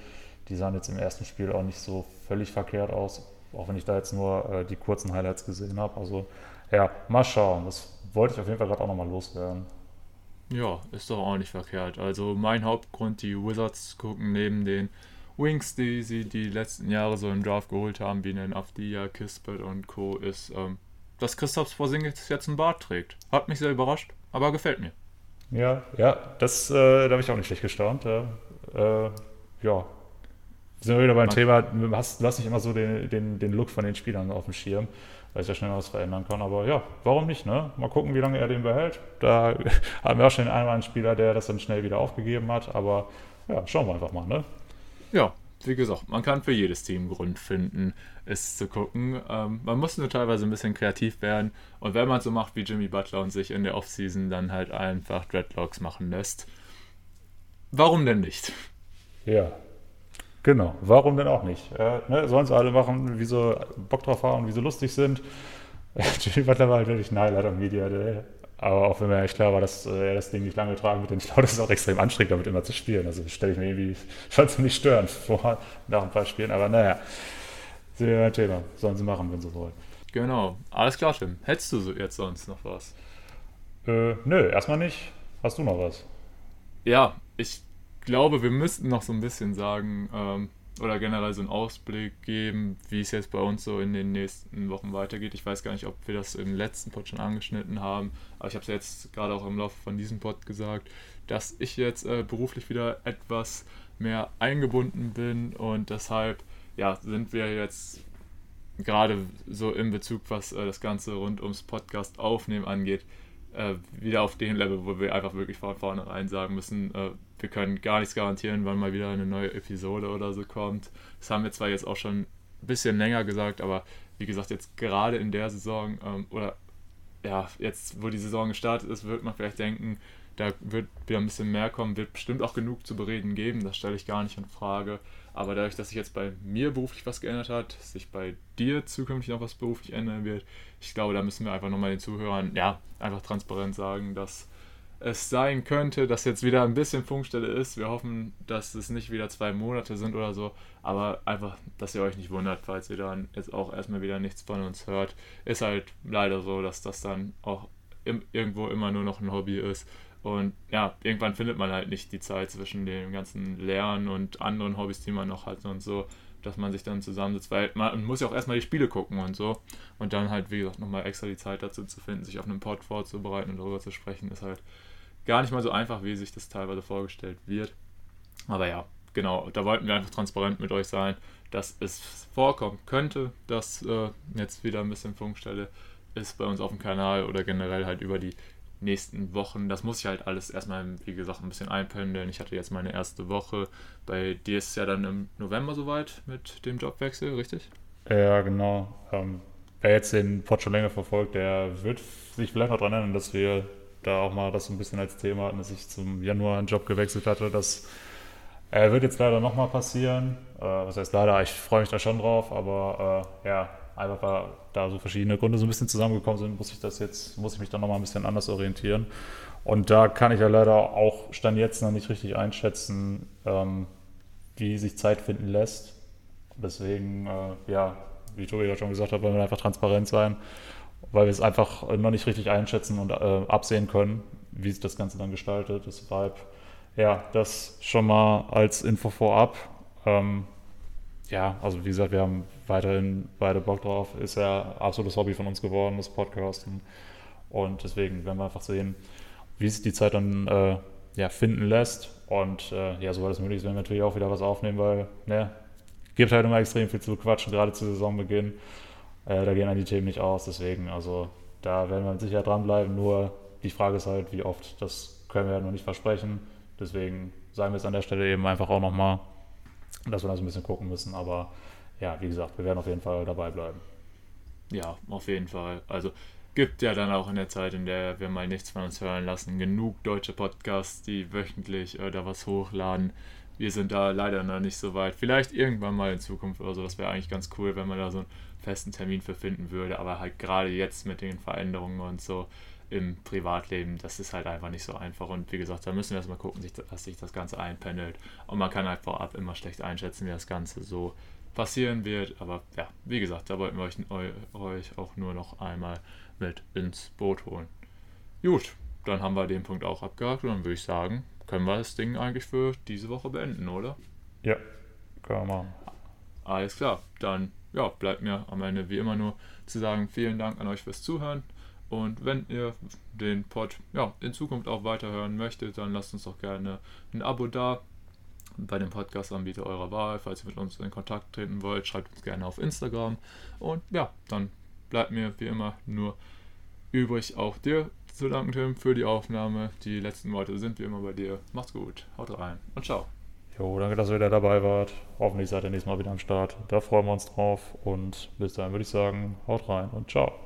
Die sahen jetzt im ersten Spiel auch nicht so völlig verkehrt aus, auch wenn ich da jetzt nur äh, die kurzen Highlights gesehen habe. Also ja, mal schauen. Das wollte ich auf jeden Fall gerade auch nochmal loswerden. Ja, ist doch auch nicht verkehrt. Also mein Hauptgrund, die Wizards zu gucken, neben den Wings, die sie die letzten Jahre so im Draft geholt haben, wie den Afdia, Kispert und Co., ist, ähm, dass Christoph Porzingis jetzt einen Bart trägt. Hat mich sehr überrascht, aber gefällt mir. Ja, ja, das, äh, da habe ich auch nicht schlecht gestaunt. Äh, ja, sind wir wieder beim Man Thema, hast, hast nicht immer so den, den, den Look von den Spielern auf dem Schirm, weil sich ja schnell was verändern kann. Aber ja, warum nicht, ne? Mal gucken, wie lange er den behält. Da haben wir auch schon den einen Spieler, der das dann schnell wieder aufgegeben hat. Aber ja, schauen wir einfach mal, ne? Ja, wie gesagt, man kann für jedes Team Grund finden, es zu gucken. Ähm, man muss nur teilweise ein bisschen kreativ werden. Und wenn man so macht wie Jimmy Butler und sich in der Offseason dann halt einfach Dreadlocks machen lässt, warum denn nicht? Ja, Genau, warum denn auch nicht? Äh, ne, sollen sie alle machen, wie sie Bock drauf haben, wie sie lustig sind. Jimmy Butler war halt wirklich ein Highlight am Media Day. Aber auch wenn mir echt klar war, dass äh, er das Ding nicht lange tragen wird, denn ich glaube, das ist auch extrem anstrengend, damit immer zu spielen. Also stelle ich mir irgendwie schon ziemlich störend vor, nach ein paar Spielen. Aber naja, sind wir ein Thema. Sollen sie machen, wenn sie wollen. Genau, alles klar, Tim. Hättest du jetzt sonst noch was? Äh, nö, erstmal nicht. Hast du noch was? Ja, ich glaube, wir müssten noch so ein bisschen sagen ähm, oder generell so einen Ausblick geben, wie es jetzt bei uns so in den nächsten Wochen weitergeht. Ich weiß gar nicht, ob wir das im letzten Pod schon angeschnitten haben, aber ich habe es jetzt gerade auch im Laufe von diesem Pod gesagt, dass ich jetzt äh, beruflich wieder etwas mehr eingebunden bin und deshalb ja, sind wir jetzt gerade so in Bezug, was äh, das Ganze rund ums Podcast aufnehmen angeht, äh, wieder auf dem Level, wo wir einfach wirklich von vornherein sagen müssen, äh, wir können gar nichts garantieren, wann mal wieder eine neue Episode oder so kommt. Das haben wir zwar jetzt auch schon ein bisschen länger gesagt, aber wie gesagt, jetzt gerade in der Saison ähm, oder ja, jetzt wo die Saison gestartet ist, wird man vielleicht denken, da wird wieder ein bisschen mehr kommen, wird bestimmt auch genug zu bereden geben, das stelle ich gar nicht in Frage. Aber dadurch, dass sich jetzt bei mir beruflich was geändert hat, sich bei dir zukünftig noch was beruflich ändern wird, ich glaube, da müssen wir einfach nochmal den Zuhörern, ja, einfach transparent sagen, dass es sein könnte, dass jetzt wieder ein bisschen Funkstelle ist. Wir hoffen, dass es nicht wieder zwei Monate sind oder so, aber einfach, dass ihr euch nicht wundert, falls ihr dann jetzt auch erstmal wieder nichts von uns hört. Ist halt leider so, dass das dann auch im, irgendwo immer nur noch ein Hobby ist. Und ja, irgendwann findet man halt nicht die Zeit zwischen dem ganzen Lernen und anderen Hobbys, die man noch hat und so, dass man sich dann zusammensetzt, weil man muss ja auch erstmal die Spiele gucken und so. Und dann halt, wie gesagt, nochmal extra die Zeit dazu zu finden, sich auf einem Pod vorzubereiten und darüber zu sprechen, ist halt gar nicht mal so einfach, wie sich das teilweise vorgestellt wird. Aber ja, genau, da wollten wir einfach transparent mit euch sein, dass es vorkommen könnte, dass äh, jetzt wieder ein bisschen Funkstelle ist bei uns auf dem Kanal oder generell halt über die nächsten Wochen. Das muss ich halt alles erstmal, wie gesagt, ein bisschen einpendeln. Ich hatte jetzt meine erste Woche. Bei dir ist es ja dann im November soweit mit dem Jobwechsel, richtig? Ja, genau. Ähm, wer jetzt den Pod schon länger verfolgt, der wird sich vielleicht noch daran erinnern, dass wir da auch mal das so ein bisschen als Thema hatten, dass ich zum Januar einen Job gewechselt hatte. Das äh, wird jetzt leider nochmal passieren. Äh, was heißt leider, ich freue mich da schon drauf, aber äh, ja, einfach weil da so verschiedene Gründe so ein bisschen zusammengekommen sind, muss ich das jetzt, muss ich mich dann nochmal ein bisschen anders orientieren. Und da kann ich ja leider auch Stand jetzt noch nicht richtig einschätzen, ähm, wie sich Zeit finden lässt. Deswegen, äh, ja, wie Tobi ja schon gesagt hat, wollen wir einfach transparent sein weil wir es einfach noch nicht richtig einschätzen und äh, absehen können, wie sich das Ganze dann gestaltet. Deshalb, ja, das schon mal als Info vorab. Ähm, ja, also wie gesagt, wir haben weiterhin beide Bock drauf. Ist ja absolutes Hobby von uns geworden, das Podcasten. Und deswegen werden wir einfach sehen, wie sich die Zeit dann äh, ja, finden lässt. Und äh, ja, soweit es möglich ist, werden wir natürlich auch wieder was aufnehmen, weil ne, gibt halt immer extrem viel zu quatschen, gerade zu Saisonbeginn. Äh, da gehen dann die Themen nicht aus, deswegen, also da werden wir sicher dranbleiben. Nur die Frage ist halt, wie oft, das können wir halt noch nicht versprechen. Deswegen sagen wir es an der Stelle eben einfach auch nochmal, dass wir da so ein bisschen gucken müssen. Aber ja, wie gesagt, wir werden auf jeden Fall dabei bleiben. Ja, auf jeden Fall. Also gibt ja dann auch in der Zeit, in der wir mal nichts von uns hören lassen, genug deutsche Podcasts, die wöchentlich äh, da was hochladen. Wir sind da leider noch nicht so weit. Vielleicht irgendwann mal in Zukunft oder so. Das wäre eigentlich ganz cool, wenn man da so einen festen Termin für finden würde. Aber halt gerade jetzt mit den Veränderungen und so im Privatleben, das ist halt einfach nicht so einfach. Und wie gesagt, da müssen wir erstmal gucken, dass sich das Ganze einpendelt. Und man kann halt vorab immer schlecht einschätzen, wie das Ganze so passieren wird. Aber ja, wie gesagt, da wollten wir euch, euch auch nur noch einmal mit ins Boot holen. Gut, dann haben wir den Punkt auch abgehakt und dann würde ich sagen, können wir das Ding eigentlich für diese Woche beenden, oder? Ja, können wir machen. Alles klar, dann ja, bleibt mir am Ende wie immer nur zu sagen, vielen Dank an euch fürs Zuhören. Und wenn ihr den Pod ja, in Zukunft auch weiterhören möchtet, dann lasst uns doch gerne ein Abo da bei dem Podcast-Anbieter eurer Wahl. Falls ihr mit uns in Kontakt treten wollt, schreibt uns gerne auf Instagram. Und ja, dann bleibt mir wie immer nur übrig, auch dir zu danken, Tim, für die Aufnahme. Die letzten Worte sind wie immer bei dir. Macht's gut, haut rein und ciao. Jo, danke, dass ihr wieder dabei wart. Hoffentlich seid ihr nächstes Mal wieder am Start. Da freuen wir uns drauf. Und bis dahin würde ich sagen, haut rein und ciao.